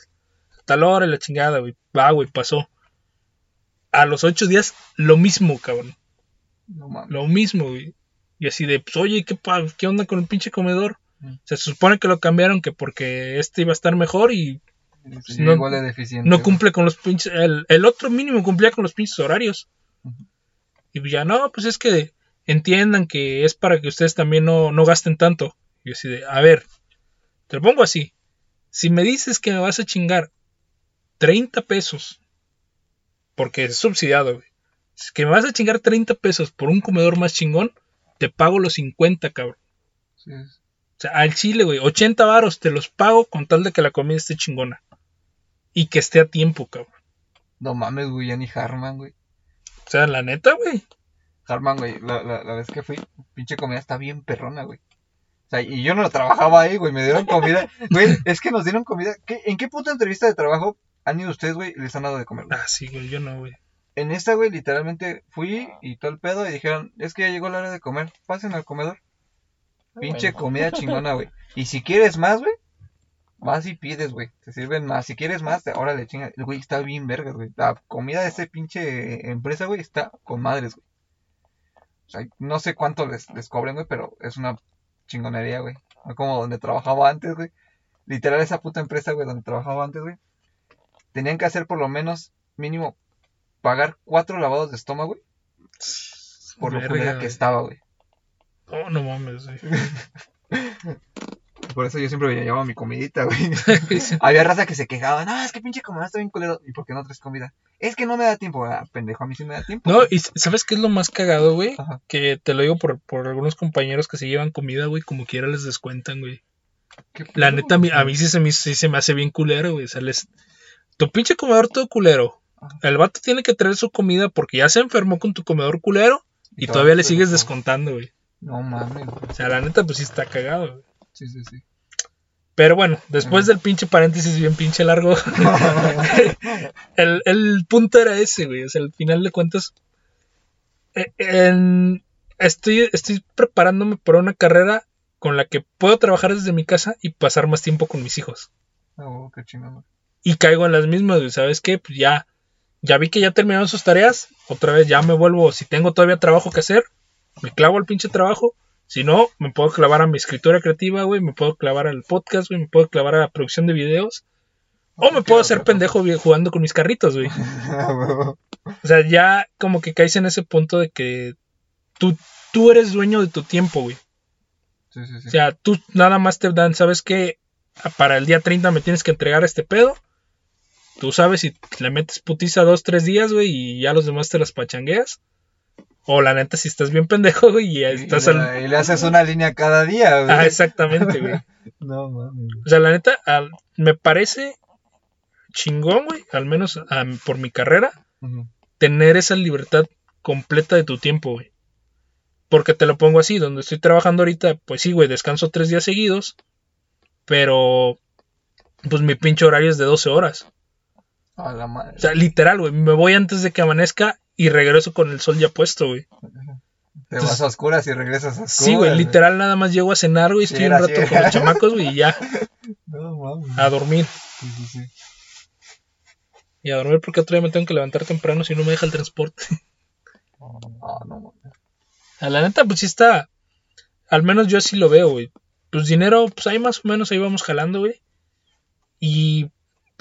a tal hora y la chingada, güey. Va, güey, pasó. A los ocho días, lo mismo, cabrón. No. Lo mismo, güey. Y así de, pues, oye, ¿qué, pa- ¿qué onda con el pinche comedor? Mm. Se supone que lo cambiaron que porque este iba a estar mejor y Sí, no- igual de deficiente. no cumple con los pinches. El, el otro mínimo cumplía con los pinches horarios. Y pues ya, no, pues es que entiendan que es para que ustedes también no, no gasten tanto. Y así de, a ver, te lo pongo así. Si me dices que me vas a chingar 30 pesos, porque es subsidiado, güey. Si es que me vas a chingar 30 pesos por un comedor más chingón, te pago los 50, cabrón. Sí, O sea, al chile, güey, 80 varos te los pago con tal de que la comida esté chingona. Y que esté a tiempo, cabrón. No mames, güey, ya ni Harman, güey. O sea, la neta, güey. Harman, güey, la, la, la vez que fui, pinche comida está bien perrona, güey. O sea, y yo no trabajaba ahí, güey, me dieron comida. Güey, es que nos dieron comida. ¿Qué, ¿En qué puta entrevista de trabajo han ido ustedes, güey, y les han dado de comer? güey? Ah, sí, güey, yo no, güey. En esta, güey, literalmente fui y todo el pedo y dijeron, es que ya llegó la hora de comer, pasen al comedor. Pinche comida chingona, güey. Y si quieres más, güey, vas y pides, güey. Te sirven más. Si quieres más, te- órale, chinga. El güey está bien vergas, güey. La comida de ese pinche empresa, güey, está con madres, güey. O sea, no sé cuánto les, les cobren, güey, pero es una chingonería, güey. No como donde trabajaba antes, güey. Literal, esa puta empresa, güey, donde trabajaba antes, güey. Tenían que hacer por lo menos, mínimo, pagar cuatro lavados de estómago, güey. Por lo culera que estaba, güey. Oh, no mames, güey. Por eso yo siempre me llevaba mi comidita, güey. Había raza que se quejaba, no, es que pinche comida está bien culero. ¿Y por qué no traes comida? Es que no me da tiempo, ah, pendejo, a mí sí me da tiempo. No, y ¿sabes qué es lo más cagado, güey? Ajá. Que te lo digo por, por algunos compañeros que se llevan comida, güey, como quiera les descuentan, güey. ¿Qué La neta, a mí, a mí sí, se me, sí se me hace bien culero, güey. O sea, les- Tu pinche comedor todo culero. El vato tiene que traer su comida porque ya se enfermó con tu comedor culero y todavía le sigues descontando, güey. No mames. O sea, la neta, pues sí está cagado, güey. Sí, sí, sí. Pero bueno, después Ajá. del pinche paréntesis bien pinche largo, el, el punto era ese, güey. O sea, al final de cuentas, eh, en- estoy, estoy preparándome para una carrera con la que puedo trabajar desde mi casa y pasar más tiempo con mis hijos. Oh, qué chingón, güey. Y caigo en las mismas, güey. ¿Sabes qué? Pues ya, ya vi que ya terminaron sus tareas. Otra vez ya me vuelvo, si tengo todavía trabajo que hacer, me clavo al pinche trabajo. Si no, me puedo clavar a mi escritura creativa, güey. Me puedo clavar al podcast, güey. Me puedo clavar a la producción de videos. O me puedo hacer pendejo jugando con mis carritos, güey. O sea, ya como que caes en ese punto de que tú, tú eres dueño de tu tiempo, güey. Sí, sí, sí. O sea, tú nada más te dan, ¿sabes qué? Para el día 30 me tienes que entregar este pedo. Tú sabes si le metes putiza dos, tres días, güey, y ya los demás te las pachangueas. O la neta, si estás bien pendejo, güey, y ya estás y, al... le, y le haces una línea cada día, güey. Ah, exactamente, güey. No mames. O sea, la neta, al- me parece chingón, güey, al menos por mi carrera, tener esa libertad completa de tu tiempo, güey. Porque te lo pongo así, donde estoy trabajando ahorita, pues sí, güey, descanso tres días seguidos, pero pues mi pinche horario es de 12 horas. A la madre. O sea, literal, güey, me voy antes de que amanezca y regreso con el sol ya puesto, güey. Te vas a oscuras y regresas a oscuras. Sí, güey, literal, nada más llego a cenar, güey, estoy un rato con los chamacos, güey, y ya, No mames. a dormir. Sí, sí, sí. Y a dormir porque otro día me tengo que levantar temprano si no me deja el transporte. Ah, no mames. A la neta, pues sí está. Al menos yo así lo veo, güey. Pues dinero, pues ahí más o menos ahí vamos jalando, güey. Y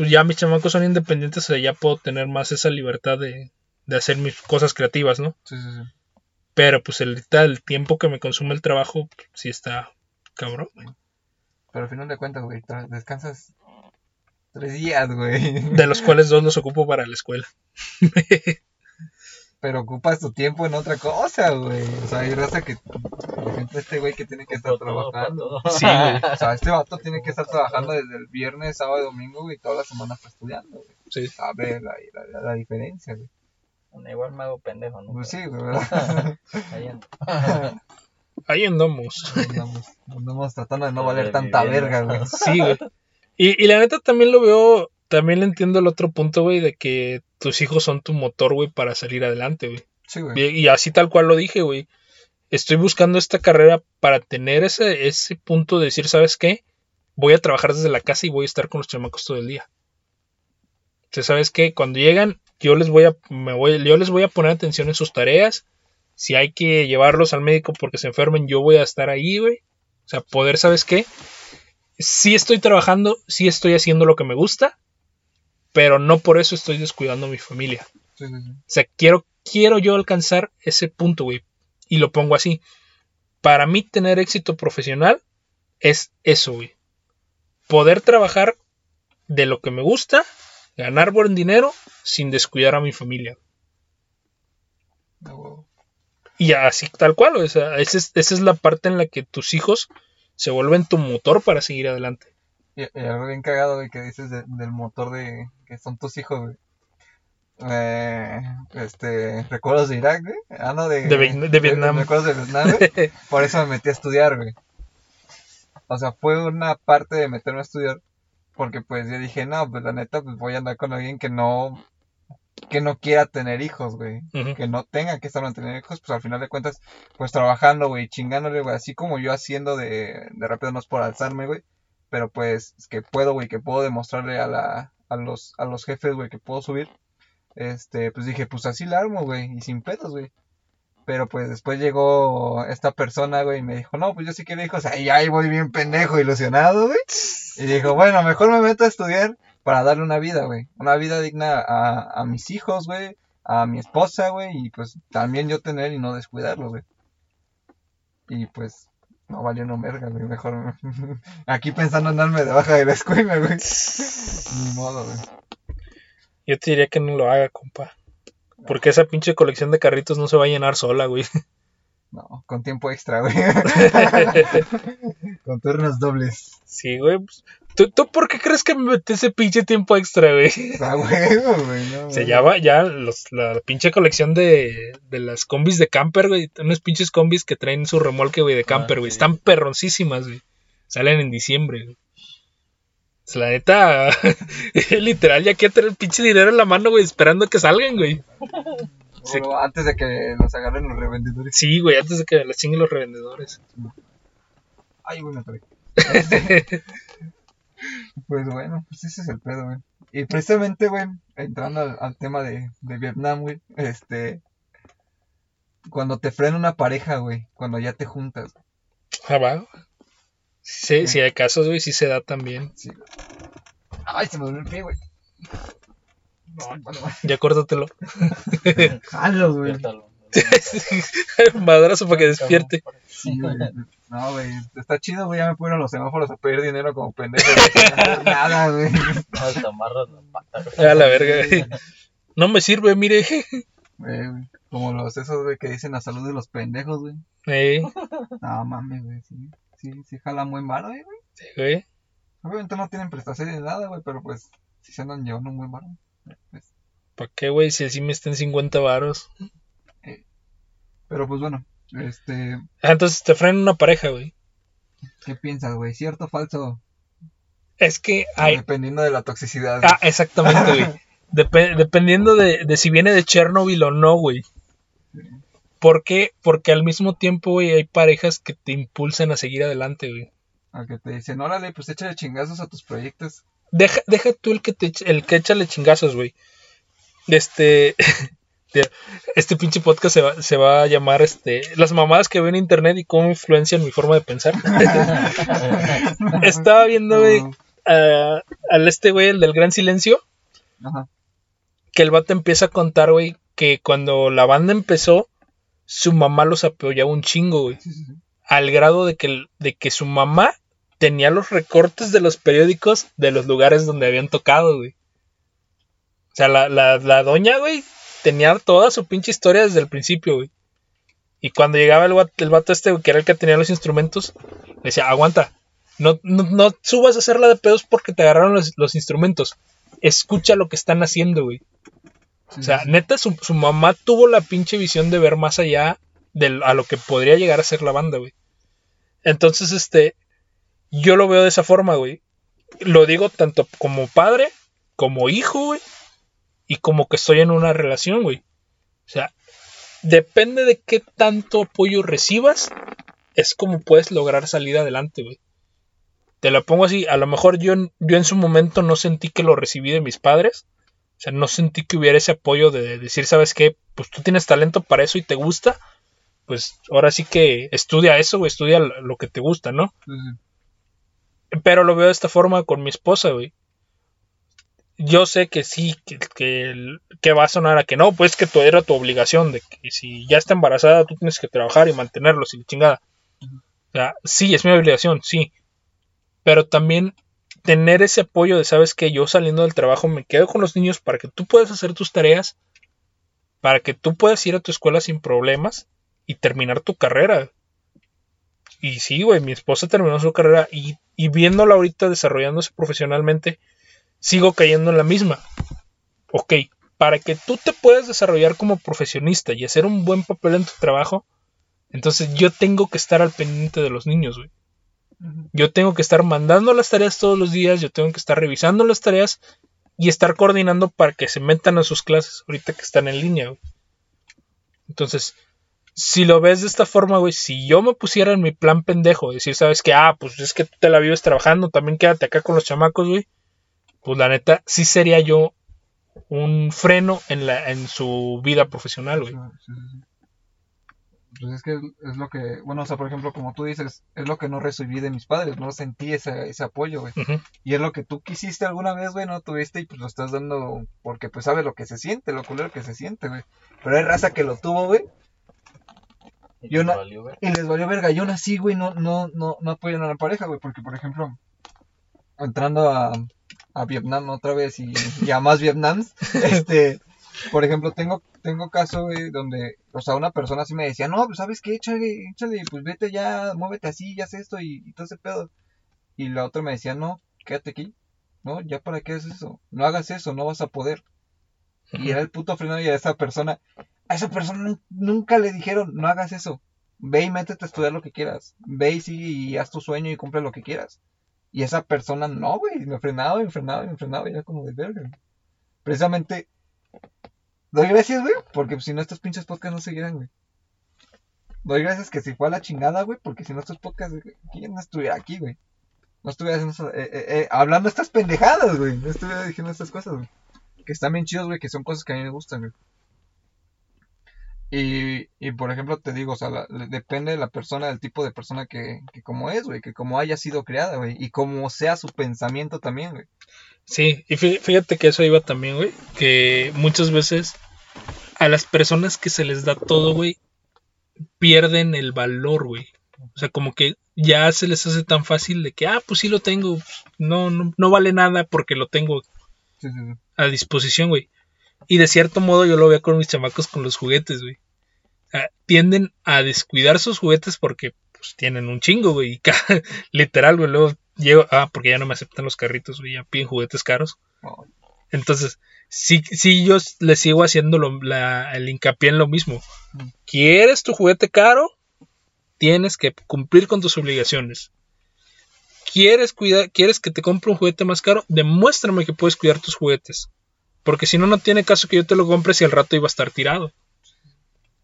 pues ya mis chamacos son independientes, o sea, ya puedo tener más esa libertad de, de hacer mis cosas creativas, ¿no? Sí, sí, sí. Pero pues el, el tiempo que me consume el trabajo, sí está cabrón, güey. Pero al final de cuentas, güey, descansas tres días, güey. De los cuales dos los ocupo para la escuela. Pero ocupas tu tiempo en otra cosa, güey. O sea, hay raza que, por ejemplo, este güey que tiene que estar trabajando. Sí, güey. O sea, este vato tiene que estar trabajando desde el viernes, sábado y domingo, güey, y toda la semana está estudiando, güey. Sí. Sabe la, la, la diferencia, güey. Bueno, igual me hago pendejo, ¿no? Pues sí, güey, ¿verdad? Ahí ando. Ahí andamos. andamos, andamos tratando de no valer tanta verga, güey. Sí, güey. Y, y la neta también lo veo, también le entiendo el otro punto, güey, de que tus hijos son tu motor, güey, para salir adelante, güey. Sí, güey. Y, y así tal cual lo dije, güey. Estoy buscando esta carrera para tener ese, ese punto de decir, ¿sabes qué? Voy a trabajar desde la casa y voy a estar con los chamacos todo el día. O sea, ¿sabes qué? Cuando llegan, yo les voy a, me voy, yo les voy a poner atención en sus tareas. Si hay que llevarlos al médico porque se enfermen, yo voy a estar ahí, güey. O sea, poder, ¿sabes qué? Sí estoy trabajando, sí estoy haciendo lo que me gusta, pero no por eso estoy descuidando a mi familia. Sí, sí, sí. O sea, quiero, quiero yo alcanzar ese punto, güey. Y lo pongo así. Para mí tener éxito profesional es eso, güey. Poder trabajar de lo que me gusta, ganar buen dinero sin descuidar a mi familia. Y así tal cual, o sea, esa es, esa es la parte en la que tus hijos se vuelven tu motor para seguir adelante. Y, y algo bien cagado, güey, que dices de- del motor de que son tus hijos, güey. Eh, este, recuerdos de Irak, güey. Ah, no, de, De Vietn- de Vietnam. recuerdos de Vietnam, güey. Por eso me metí a estudiar, güey. O sea, fue una parte de meterme a estudiar. Porque pues yo dije, no, pues la neta, pues voy a andar con alguien que no que no quiera tener hijos, güey. Que no tenga que estar manteniendo hijos, pues al final de cuentas, pues trabajando, güey, chingándole, güey. Así como yo haciendo de, de rápido, no es por alzarme, güey. Pero pues, es que puedo, güey, que puedo demostrarle a, la, a, los, a los jefes, güey, que puedo subir. Este, pues dije, pues así la armo, güey, y sin pedos, güey. Pero pues después llegó esta persona, güey, y me dijo, no, pues yo sí quiero hijos. Ahí, ahí voy bien pendejo, ilusionado, güey. Y dijo, bueno, mejor me meto a estudiar para darle una vida, güey. Una vida digna a, a mis hijos, güey. A mi esposa, güey. Y pues también yo tener y no descuidarlos, güey. Y pues no valió no merga, güey. Mejor aquí pensando en darme de baja de la escuela, güey. Ni modo, güey. Yo te diría que no lo haga, compa. Porque esa pinche colección de carritos no se va a llenar sola, güey. No, con tiempo extra, güey. con turnos dobles. Sí, güey. Pues, ¿Tú, ¿Tú, por qué crees que me metí ese pinche tiempo extra, güey? Ah, huevo, güey. No, Se llama ya los, la pinche colección de, de las combis de camper, güey. Unas pinches combis que traen su remolque, güey, de camper, güey. Están perroncísimas, güey. Salen en diciembre, güey. La neta, literal, ya quiero tener el pinche dinero en la mano, güey, esperando que salgan, güey. Sí. antes de que los agarren los revendedores. Sí, güey, antes de que las chinguen los revendedores. Ay, güey, me. Pues bueno, pues ese es el pedo, güey. Y precisamente, güey, entrando al, al tema de, de, Vietnam, güey, este... Cuando te frena una pareja, güey, cuando ya te juntas. Ah, va. Sí, sí, sí, hay casos, güey, sí se da también. Sí. Ay, se me dolió el pie, güey. Ya córtatelo. Jalo, güey. Madrazo para que despierte. Sí, güey. No, güey, está chido, güey. Ya me fueron los semáforos a pedir dinero como pendejo. Nada, güey. No, te amarras la pata. A la verga, güey. No me sirve, mire. Güey, güey. Como los esos, güey, que dicen la salud de los pendejos, güey. Eh. No mames, güey. Sí, sí, sí, jalan buen varo, güey. Sí, güey. Obviamente no tienen prestación ni nada, güey, pero pues sí se andan llevando un buen varo. Pues. ¿Para qué, güey? Si así me están 50 varos. Eh. Pero pues bueno, este. Ah, entonces te frenan una pareja, güey. ¿Qué piensas, güey? ¿Cierto o falso? Es que hay. Dependiendo de la toxicidad. Ah, exactamente, güey. Dep dependiendo de, de, si viene de Chernobyl o no, güey. ¿Por qué? Porque al mismo tiempo, güey, hay parejas que te impulsan a seguir adelante, güey. A que te dicen, órale, pues échale chingazos a tus proyectos. Deja, deja tú el que te el que échale chingazos, güey. Este. Este pinche podcast se va, se va, a llamar este Las mamadas que veo en internet y cómo influencian mi forma de pensar. Estaba viendo, güey, uh, al este güey, el del gran silencio. Ajá. Que el vato empieza a contar, güey, que cuando la banda empezó, su mamá los apoyaba un chingo, güey. Sí, sí, sí. Al grado de que, de que su mamá tenía los recortes de los periódicos de los lugares donde habían tocado, güey. O sea, la, la, la doña, güey, tenía toda su pinche historia desde el principio, güey. Y cuando llegaba el vato, el vato este, güey, que era el que tenía los instrumentos, le decía, aguanta, no, no, no subas a hacerla de pedos porque te agarraron los, los instrumentos. Escucha lo que están haciendo, güey. Sí, O sea, sí. neta, su, su, mamá tuvo la pinche visión de ver más allá de a lo que podría llegar a ser la banda, güey. Entonces, este, yo lo veo de esa forma, güey. Lo digo tanto como padre, como hijo, güey, y como que estoy en una relación, güey. O sea, depende de qué tanto apoyo recibas, es como puedes lograr salir adelante, güey. Te lo pongo así, a lo mejor yo, yo en su momento no sentí que lo recibí de mis padres. O sea, no sentí que hubiera ese apoyo de decir, ¿sabes qué? Pues tú tienes talento para eso y te gusta. Pues ahora sí que estudia eso, güey, estudia lo que te gusta, ¿no? Pero lo veo de esta forma con mi esposa, güey. Yo sé que sí, que, que, que, va a sonar a que no, pues que tú era tu obligación, de que si ya está embarazada tú tienes que trabajar y mantenerlos y la chingada. O sea, sí, es mi obligación, sí. Pero también tener ese apoyo de, sabes que yo saliendo del trabajo me quedo con los niños para que tú puedas hacer tus tareas, para que tú puedas ir a tu escuela sin problemas y terminar tu carrera. Y sí, güey, mi esposa terminó su carrera y, y viéndola ahorita desarrollándose profesionalmente, sigo cayendo en la misma. Ok, para que tú te puedas desarrollar como profesionista y hacer un buen papel en tu trabajo, entonces yo tengo que estar al pendiente de los niños, güey. Yo tengo que estar mandando las tareas todos los días, yo tengo que estar revisando las tareas y estar coordinando para que se metan a sus clases ahorita que están en línea, güey. Entonces, si lo ves de esta forma, güey, si yo me pusiera en mi plan pendejo, decir, sabes que, ah, pues es que tú te la vives trabajando, también quédate acá con los chamacos, güey, pues la neta, sí sería yo un freno en, la, en su vida profesional, güey. Sí, sí, sí. Pues es que es lo que, bueno, o sea, por ejemplo, como tú dices, es lo que no recibí de mis padres, no sentí ese, ese apoyo, güey. Y es lo que tú quisiste alguna vez, güey, no tuviste y pues lo estás dando porque pues sabes lo que se siente, lo culero que se siente, güey. Pero hay raza que lo tuvo, güey. Y, les valió verga. Y aún así, güey, no, no, no, no apoyan a la pareja, güey. Porque, por ejemplo, entrando a, a Vietnam otra vez y, y a más Vietnam, este, por ejemplo, tengo, tengo caso, güey, donde, o sea, una persona así me decía, no, pues, ¿sabes qué? Échale, échale, pues vete ya, muévete así, ya haz esto y, todo ese pedo. Y la otra me decía, no, quédate aquí, ¿no? ¿Ya para qué es eso? No hagas eso, no vas a poder. Y era el puto freno y a esa persona, a esa persona nunca le dijeron, no hagas eso. Ve y métete a estudiar lo que quieras. Ve y sigue y haz tu sueño y cumple lo que quieras. Y esa persona, no, güey, me frenaba, me frenaba, me frenaba, y era como de verga. Precisamente Doy gracias, güey, porque si no estos pinches podcasts no seguirán, güey. Doy gracias que si fue a la chingada, güey, porque si no estos podcasts, ¿quién no estuviera aquí, güey? No estuviera haciendo, eh, eh, eh, hablando estas pendejadas, güey. No estuviera diciendo estas cosas, güey. Que están bien chidos, güey, que son cosas que a mí me gustan, güey. Y, y por ejemplo, te digo, o sea, depende de la persona, del tipo de persona que, que como es, güey, que como haya sido creada, güey, y como sea su pensamiento también, güey. Sí, y fíjate que eso iba también, güey. Que muchas veces a las personas que se les da todo, güey, pierden el valor, güey. O sea, como que ya se les hace tan fácil de que, ah, pues sí lo tengo. No, no, no vale nada porque lo tengo a disposición, güey. Y de cierto modo yo lo veo con mis chamacos con los juguetes, güey. tienden a descuidar sus juguetes porque pues tienen un chingo, güey. Literal, güey. Luego llego, ah, porque ya no me aceptan los carritos, güey, ya piden juguetes caros. Entonces, sí, sí yo le sigo haciendo el hincapié en lo mismo. ¿Quieres tu juguete caro? Tienes que cumplir con tus obligaciones. ¿Quieres, cuidar, ¿Quieres que te compre un juguete más caro? Demuéstrame que puedes cuidar tus juguetes. Porque si no, no tiene caso que yo te lo compre si al rato iba a estar tirado.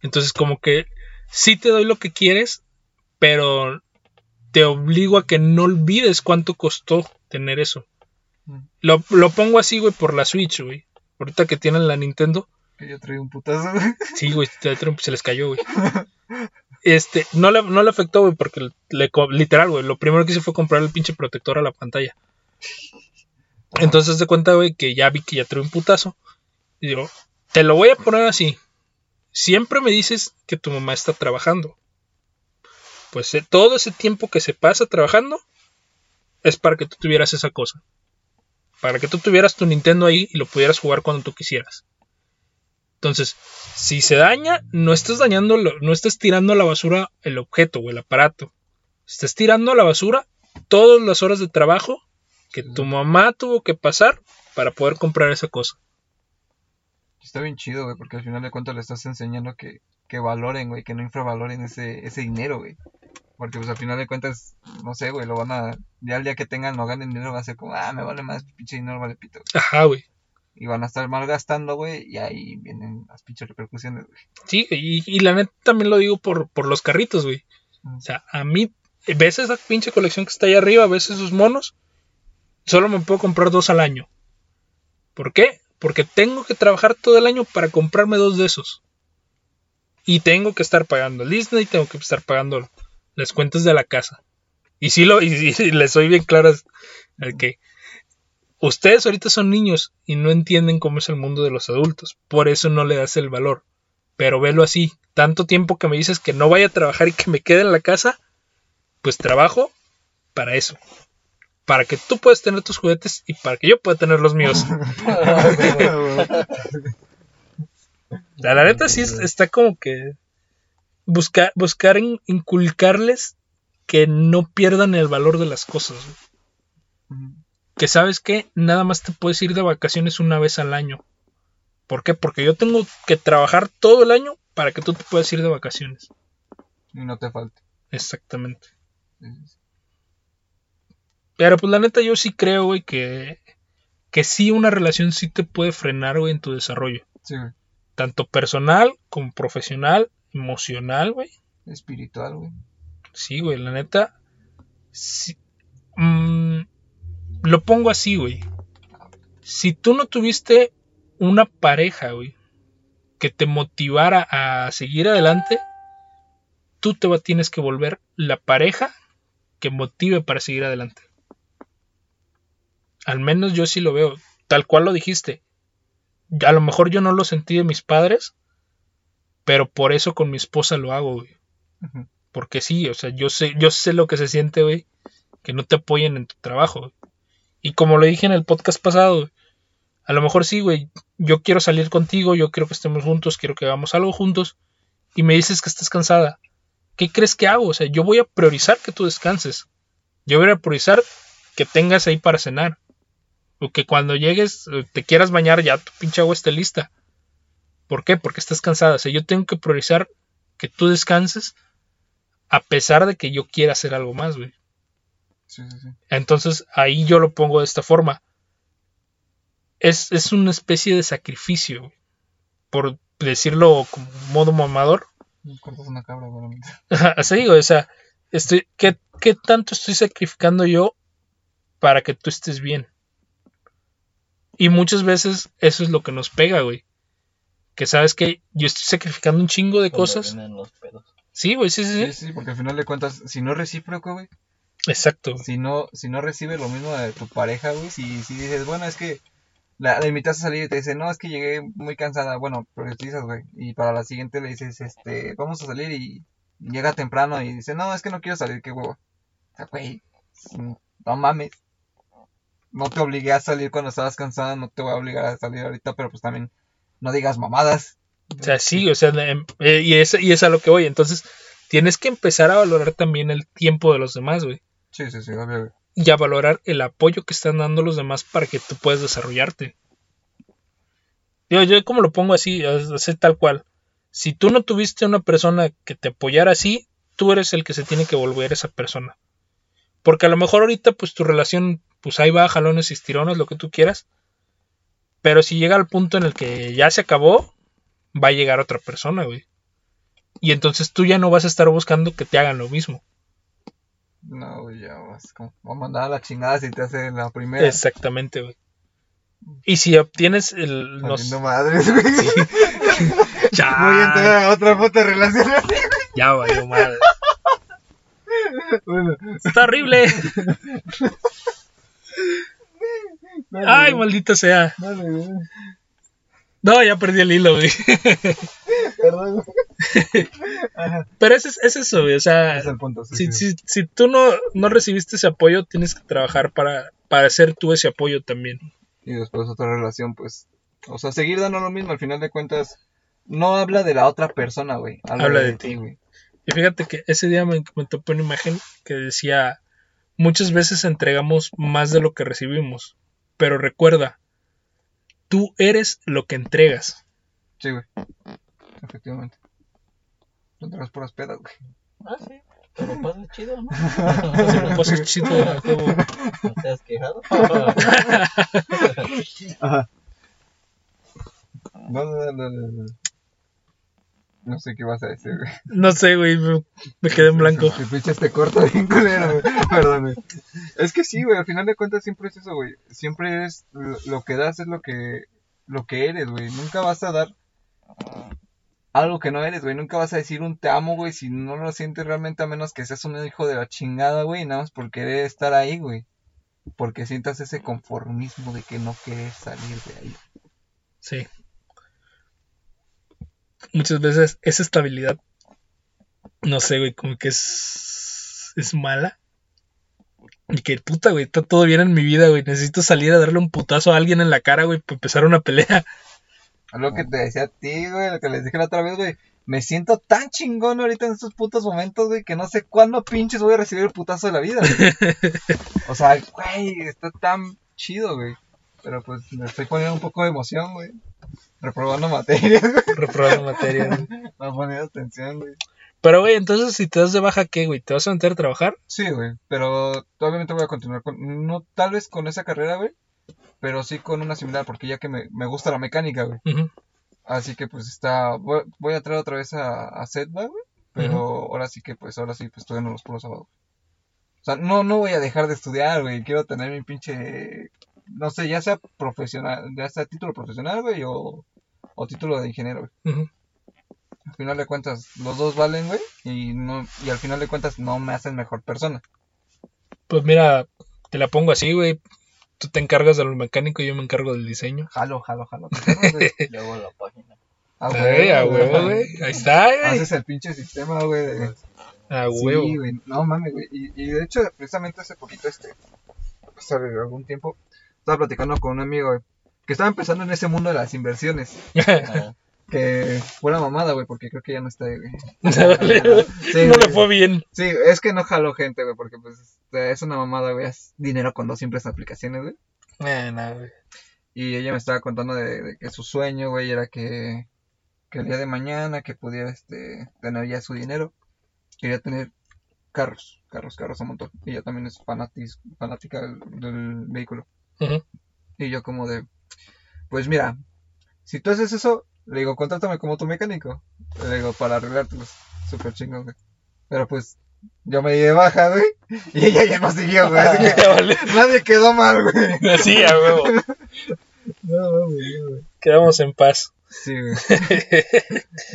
Entonces, como que sí te doy lo que quieres, pero te obligo a que no olvides cuánto costó tener eso. Mm. Lo, pongo así, güey, por la Switch, güey. Ahorita que tienen la Nintendo. Que ya trae un putazo, güey. Sí, güey, se les cayó, güey. Este, no le, no le afectó, güey, porque le, literal, güey, lo primero que hice fue comprar el pinche protector a la pantalla. Entonces de cuenta, güey, que ya vi que ya trae un putazo. Y digo, te lo voy a poner así. Siempre me dices que tu mamá está trabajando pues eh, todo ese tiempo que se pasa trabajando es para que tú tuvieras esa cosa. Para que tú tuvieras tu Nintendo ahí y lo pudieras jugar cuando tú quisieras. Entonces, si se daña, no estás dañando, no estás tirando a la basura el objeto o el aparato. Estás tirando a la basura todas las horas de trabajo que tu mamá tuvo que pasar para poder comprar esa cosa. Está bien chido, güey, porque al final de cuentas le estás enseñando que, que valoren, güey, que no infravaloren ese, ese dinero, güey. Porque pues al final de cuentas, no sé, güey, lo van a... Ya el día que tengan, no ganen dinero, va a ser como, ah, me vale más, pinche dinero vale pito. Ajá, güey. Y van a estar mal gastando, güey, y ahí vienen las pinches repercusiones, güey. Sí, y, y la neta también lo digo por, por los carritos, güey. O sea, a mí, ves esa pinche colección que está ahí arriba, ves esos monos, solo me puedo comprar dos al año. ¿Por qué? Porque tengo que trabajar todo el año para comprarme dos de esos. Y tengo que estar pagando el Disney, tengo que estar pagando las cuentas de la casa. Y sí, lo, les soy bien claras que ustedes ahorita son niños y no entienden cómo es el mundo de los adultos. Por eso no le das el valor. Pero velo así. Tanto tiempo que me dices que no vaya a trabajar y que me quede en la casa, pues trabajo para eso. Para que tú puedas tener tus juguetes y para que yo pueda tener los míos. la, la neta sí está como que buscar, buscar inculcarles que no pierdan el valor de las cosas. Que sabes que nada más te puedes ir de vacaciones una vez al año. ¿Por qué? Porque yo tengo que trabajar todo el año para que tú te puedas ir de vacaciones. Y no te falte. Exactamente. Pero pues la neta yo sí creo, güey, que, que sí una relación sí te puede frenar, güey, en tu desarrollo. Sí, güey. Tanto personal como profesional, emocional, güey. Espiritual, güey. Sí, güey, la neta. sí, mm, lo pongo así, güey. Si tú no tuviste una pareja, güey, que te motivara a seguir adelante, tú te tienes que volver la pareja que motive para seguir adelante. Al menos yo sí lo veo, tal cual lo dijiste. A lo mejor yo no lo sentí de mis padres, pero por eso con mi esposa lo hago, güey. Porque sí, o sea, yo sé, yo sé lo que se siente, güey, que no te apoyen en tu trabajo. güey. Y como lo dije en el podcast pasado, güey, a lo mejor sí, güey, yo quiero salir contigo, yo quiero que estemos juntos, quiero que hagamos algo juntos, y me dices que estás cansada. ¿Qué crees que hago? O sea, yo voy a priorizar que tú descanses. Yo voy a priorizar que tengas ahí para cenar. O que cuando llegues eh, te quieras bañar, ya tu pinche agua esté lista. ¿Por qué? Porque estás cansada. O sea, yo tengo que priorizar que tú descanses a pesar de que yo quiera hacer algo más, güey. Sí, sí, sí. Entonces ahí yo lo pongo de esta forma. Es, es una especie de sacrificio, güey. por decirlo como modo mamador. Cortas una cabra. Así digo, o sea, estoy, ¿qué, ¿qué tanto estoy sacrificando yo para que tú estés bien? Y muchas veces eso es lo que nos pega, güey. Que sabes que yo estoy sacrificando un chingo de Cuando cosas. vienen los pedos. Sí, güey, sí, sí, sí. Sí, sí, porque al final de cuentas, si no es recíproco, güey, Exacto. si no, si no recibe lo mismo de tu pareja, güey, si, si dices, bueno, es que la, la invitas a salir y te dice, no, es que llegué muy cansada, bueno, priorizas, güey, y para la siguiente le dices, este, vamos a salir y llega temprano y dice, no, es que no quiero salir, qué huevo. O sea, güey, no mames. No te obligué a salir cuando estabas cansada, no te voy a obligar a salir ahorita, pero pues también no digas mamadas. O sea, sí, o sea, em- eh, y, es, y es a lo que voy. Entonces, tienes que empezar a valorar también el tiempo de los demás, güey. Sí, sí, sí, obvio, güey. Y a valorar el apoyo que están dando los demás para que tú puedas desarrollarte. Yo, yo como lo pongo así, es tal cual. Si tú no tuviste una persona que te apoyara así, tú eres el que se tiene que volver esa persona. Porque a lo mejor ahorita, pues tu relación, pues ahí va, jalones y estirones, lo que tú quieras. Pero si llega al punto en el que ya se acabó, va a llegar otra persona, güey. Y entonces tú ya no vas a estar buscando que te hagan lo mismo. No, güey, ya vas como, a mandar a la chingada si te hace la primera. Exactamente, güey. Y si obtienes el... nos- Valiendo madres, güey. Ya, Voy a entrar a otra foto de relación así. ya valió madre. Bueno, Está horrible. dale, Ay, güey, maldita sea. dale, güey. No, ya perdí el hilo, güey. Perdón. Pero es, es eso, güey. O sea, Es el punto, sí, si, sí. si, si tú no, no recibiste ese apoyo, tienes que trabajar para, para hacer tú ese apoyo también. Y después otra relación, pues. O sea, seguir dando lo mismo, al final de cuentas. No habla de la otra persona, güey. Habla, Habla de, ti. güey. Y fíjate que ese día me, me topé una imagen que decía, muchas veces entregamos más de lo que recibimos, pero recuerda, tú eres lo que entregas. Sí, güey. Efectivamente. No te puras pedas, güey. Ah, sí. Te lo pasas chido, ¿no? Se lo pasas chido. No te has quejado. No, no, no, no, no. No sé qué vas a decir, güey. No sé, güey, me, me quedé en blanco. Te pinche este corto bien culero, güey. Perdón. Es que sí, güey, al final de cuentas siempre es eso, güey. Siempre es lo, lo que das es lo que lo que eres, güey. Nunca vas a dar algo que no eres, güey. Nunca vas a decir un te amo, güey, si no lo sientes realmente a menos que seas un hijo de la chingada, güey, nada más por querer estar ahí, güey. Porque sientas ese conformismo de que no quieres salir de ahí. Sí. Muchas veces esa estabilidad, no sé, güey, como que es, es mala. Y que puta, güey, está todo bien en mi vida, güey. Necesito salir a darle un putazo a alguien en la cara, güey, para empezar una pelea. Lo que te decía a ti, güey, lo que les dije la otra vez, güey. Me siento tan chingón ahorita en estos putos momentos, güey, que no sé cuándo pinches voy a recibir el putazo de la vida, güey. O sea, güey, está tan chido, güey. Pero pues me estoy poniendo un poco de emoción, güey. Reprobando materias. Reprobando materia, güey. No poniendo atención, güey. Pero, güey, entonces si te das de baja, ¿qué, güey? ¿Te vas a meter a trabajar? Sí, güey. Pero obviamente voy a continuar con. No, tal vez con esa carrera, güey. pero sí con una similar, porque ya que me, me gusta la mecánica, güey. Así que pues está, voy, voy a traer otra vez a, a Setba, güey. Pero ahora sí que pues, ahora sí, pues estudiando los puros sábados. O sea, no, no voy a dejar de estudiar, güey. Quiero tener mi pinche, no sé, ya sea profesional, ya sea título profesional, güey, o, o título de ingeniero, güey. Al final de cuentas, los dos valen, güey, y no, y al final de cuentas no me hacen mejor persona. Pues mira, te la pongo así, güey. Tú te encargas de lo mecánico y yo me encargo del diseño. Jalo, jalo, jalo. Luego la página. A huevo, güey. Ahí está, güey. Haces el pinche sistema, güey. de- A huevo. Sí, güey. No mames, güey. Y, y de hecho, precisamente hace poquito, este, hace algún tiempo, estaba platicando con un amigo, güey, que estaba empezando en ese mundo de las inversiones. Que fue una mamada, güey, porque creo que ya no está ahí, güey. Sí, no le fue bien. Sí, es que no jaló gente, güey, porque pues es una mamada, güey. Es dinero con dos simples aplicaciones, güey. Eh, no, güey. Y ella me estaba contando de, de que su sueño, güey, era que, que el día de mañana, que pudiera este, tener ya su dinero, quería tener carros, carros, carros a montón. Y ella también es fanatis, fanática del, del vehículo. Y yo como de, pues mira, si tú haces eso, le digo, contrátame como tu mecánico. Le digo, para arreglártelos. Súper chingón, güey. Pero pues, yo me di de baja, güey. Y ella ya no siguió, güey. Así que Ya vale. nadie quedó mal, güey. Así, a huevo. No, no, güey. Quedamos en paz. Sí, güey.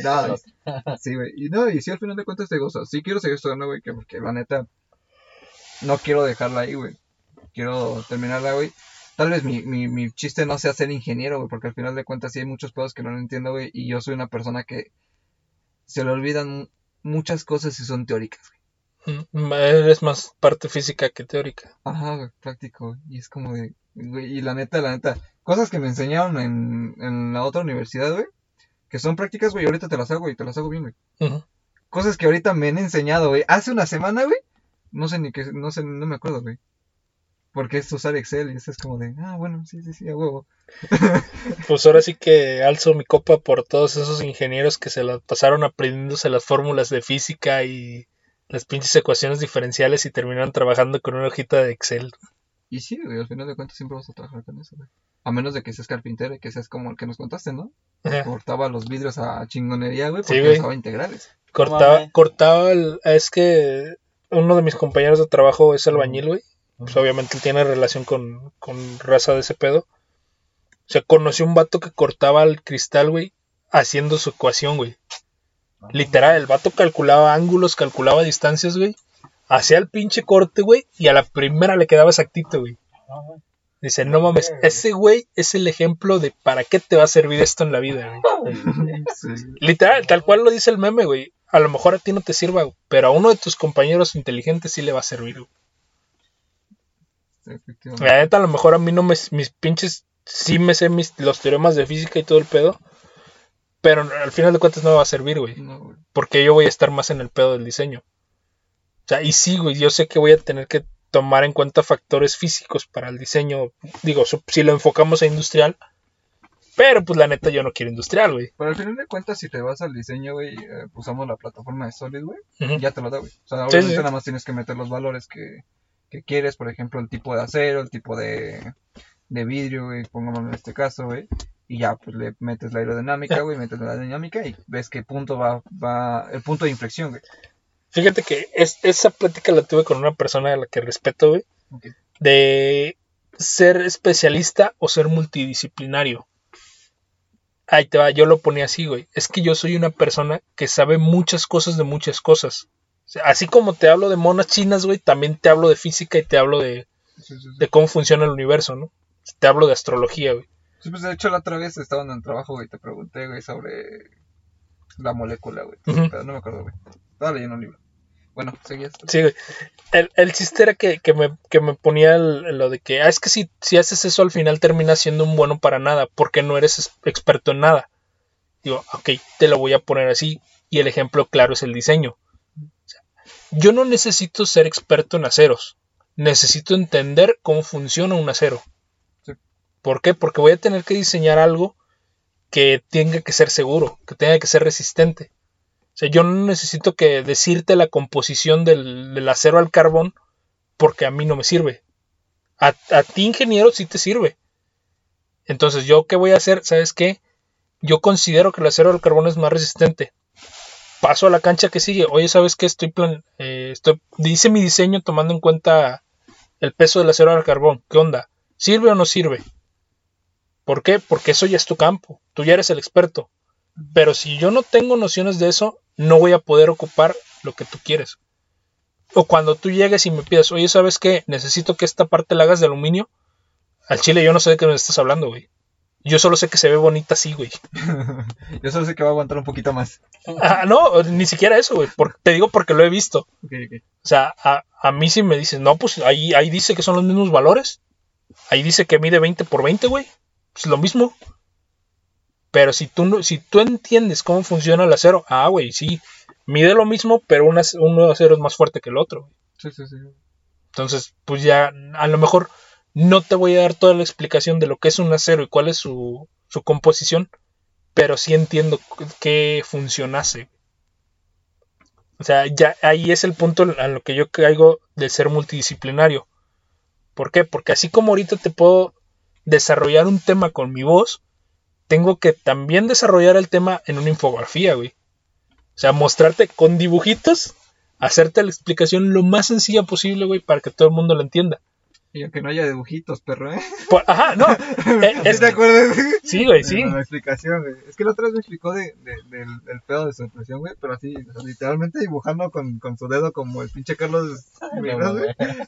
No, sí, güey. Y no, y sí, al final de cuentas te digo, o sea, sí quiero seguir estudiando, güey, que porque la neta no quiero dejarla ahí, güey. Quiero terminarla, güey. Tal vez mi, mi, mi chiste no sea ser ingeniero, güey, porque al final de cuentas sí hay muchos pedos que no lo entiendo, güey, y yo soy una persona que se le olvidan muchas cosas y son teóricas, güey. Mm, Eres más parte física que teórica. Ajá, güey, práctico. Y es como de, güey, y la neta, la neta, cosas que me enseñaron en, en la otra universidad, güey, que son prácticas, güey, y ahorita te las hago y te las hago bien, güey. Cosas que ahorita me han enseñado, güey. Hace una semana, güey. No sé ni qué, no sé, no me acuerdo, güey. Porque es usar Excel y eso es como de, ah, bueno, sí, sí, sí, a huevo. Pues ahora sí que alzo mi copa por todos esos ingenieros que se las pasaron aprendiéndose las fórmulas de física y las pinches ecuaciones diferenciales y terminaron trabajando con una hojita de Excel. Y sí, güey, al final de cuentas siempre vas a trabajar con eso, güey. A menos de que seas carpintero y que seas como el que nos contaste, ¿no? Ajá. Cortaba los vidrios a chingonería, güey, Sí, porque güey. usaba integrales. Cortaba, cortaba el, es que uno de mis compañeros de trabajo es albañil, güey. Pues obviamente él tiene relación con, con raza de ese pedo. O sea, conoció un vato que cortaba el cristal, güey, haciendo su ecuación, güey. Literal, el vato calculaba ángulos, calculaba distancias, güey. Hacía el pinche corte, güey, y a la primera le quedaba exactito, güey. Ah. Dice, no mames, ese güey es el ejemplo de para qué te va a servir esto en la vida, güey. Sí, Literal, tal cual lo dice el meme, güey. A lo mejor a ti no te sirva, güey, pero a uno de tus compañeros inteligentes sí le va a servir, güey. Efectivamente. La neta, a lo mejor a mí no me. Mis pinches. Sí me sé mis, los teoremas de física y todo el pedo. Pero al final de cuentas no me va a servir, güey. No, güey. Porque yo voy a estar más en el pedo del diseño. O sea, y sí, güey. Yo sé que voy a tener que tomar en cuenta factores físicos para el diseño. Digo, si lo enfocamos a industrial. Pero pues la neta, yo no quiero industrial, güey. Pero al final de cuentas, si te vas al diseño, güey, eh, usamos la plataforma de Solid, güey, ya te lo da, güey. O sea, Sí, obviamente sí. nada más tienes que meter los valores que, que quieres, por ejemplo, el tipo de acero, el tipo de, de vidrio, güey, pongámoslo en este caso, güey. Y ya, pues le metes la aerodinámica, güey, metes la dinámica y ves qué punto va, va, el punto de inflexión, güey. Fíjate que es, esa plática la tuve con una persona a la que respeto, güey. De ser especialista o ser multidisciplinario. Ahí te va, yo lo ponía así, güey. Es que yo soy una persona que sabe muchas cosas de muchas cosas. Así como te hablo de monas chinas, güey, también te hablo de física y te hablo de, Sí, sí, sí. de cómo funciona el universo, ¿no? Te hablo de astrología, güey. Sí, pues de hecho la otra vez estaba en el trabajo, güey, te pregunté, güey, sobre la molécula, güey. Pero no me acuerdo, güey. Estaba leyendo un libro. Bueno, seguías. Sí, güey. El, el chiste era que, que me, que me ponía el- lo de que, ah, es que si, si haces eso al final terminas siendo un bueno para nada, porque no eres es- experto en nada. Digo, ok, te lo voy a poner así, y el ejemplo claro es el diseño. Yo no necesito ser experto en aceros, necesito entender cómo funciona un acero. Sí. ¿Por qué? Porque voy a tener que diseñar algo que tenga que ser seguro, que tenga que ser resistente. O sea, yo no necesito que decirte la composición del, del acero al carbón porque a mí no me sirve. A, a ti, ingeniero, sí te sirve. Entonces, ¿yo qué voy a hacer? ¿Sabes qué? Yo considero que el acero al carbón es más resistente. Paso a la cancha que sigue. Oye, ¿sabes qué? Estoy plan eh, estoy, dice mi diseño tomando en cuenta el peso del acero al carbón. ¿Qué onda? ¿Sirve o no sirve? ¿Por qué? Porque eso ya es tu campo. Tú ya eres el experto. Pero si yo no tengo nociones de eso, no voy a poder ocupar lo que tú quieres. O cuando tú llegues y me pidas, oye, ¿sabes qué? Necesito que esta parte la hagas de aluminio. Al chile yo no sé de qué me estás hablando, güey. Yo solo sé que se ve bonita así, güey. yo solo sé que va a aguantar un poquito más. Ah, no, ni siquiera eso, güey. te digo porque lo he visto. O sea, a, a, mí sí me dices, no, pues ahí, ahí dice que son los mismos valores. Ahí dice que mide 20 por 20, güey. Pues lo mismo. Pero si tú, no, si tú entiendes cómo funciona el acero, ah, güey, sí, mide lo mismo, pero un acero es más fuerte que el otro. Sí, sí, sí. Entonces, pues ya, a lo mejor no te voy a dar toda la explicación de lo que es un acero y cuál es su, su composición, pero sí entiendo qué funcionase. O sea, ya ahí es el punto a lo que yo caigo de ser multidisciplinario. ¿Por qué? Porque así como ahorita te puedo desarrollar un tema con mi voz, tengo que también desarrollar el tema en una infografía, güey. O sea, mostrarte con dibujitos, hacerte la explicación lo más sencilla posible, güey, para que todo el mundo lo entienda. Y aunque no haya dibujitos, perro, ¿eh? ajá, no. Eh, ¿Te acuerdas? Sí, güey, sí. La, explicación, güey. Es que la otra vez me explicó de, del, del pedo de su impresión, güey, pero así, literalmente dibujando con, con su dedo como el pinche Carlos güey.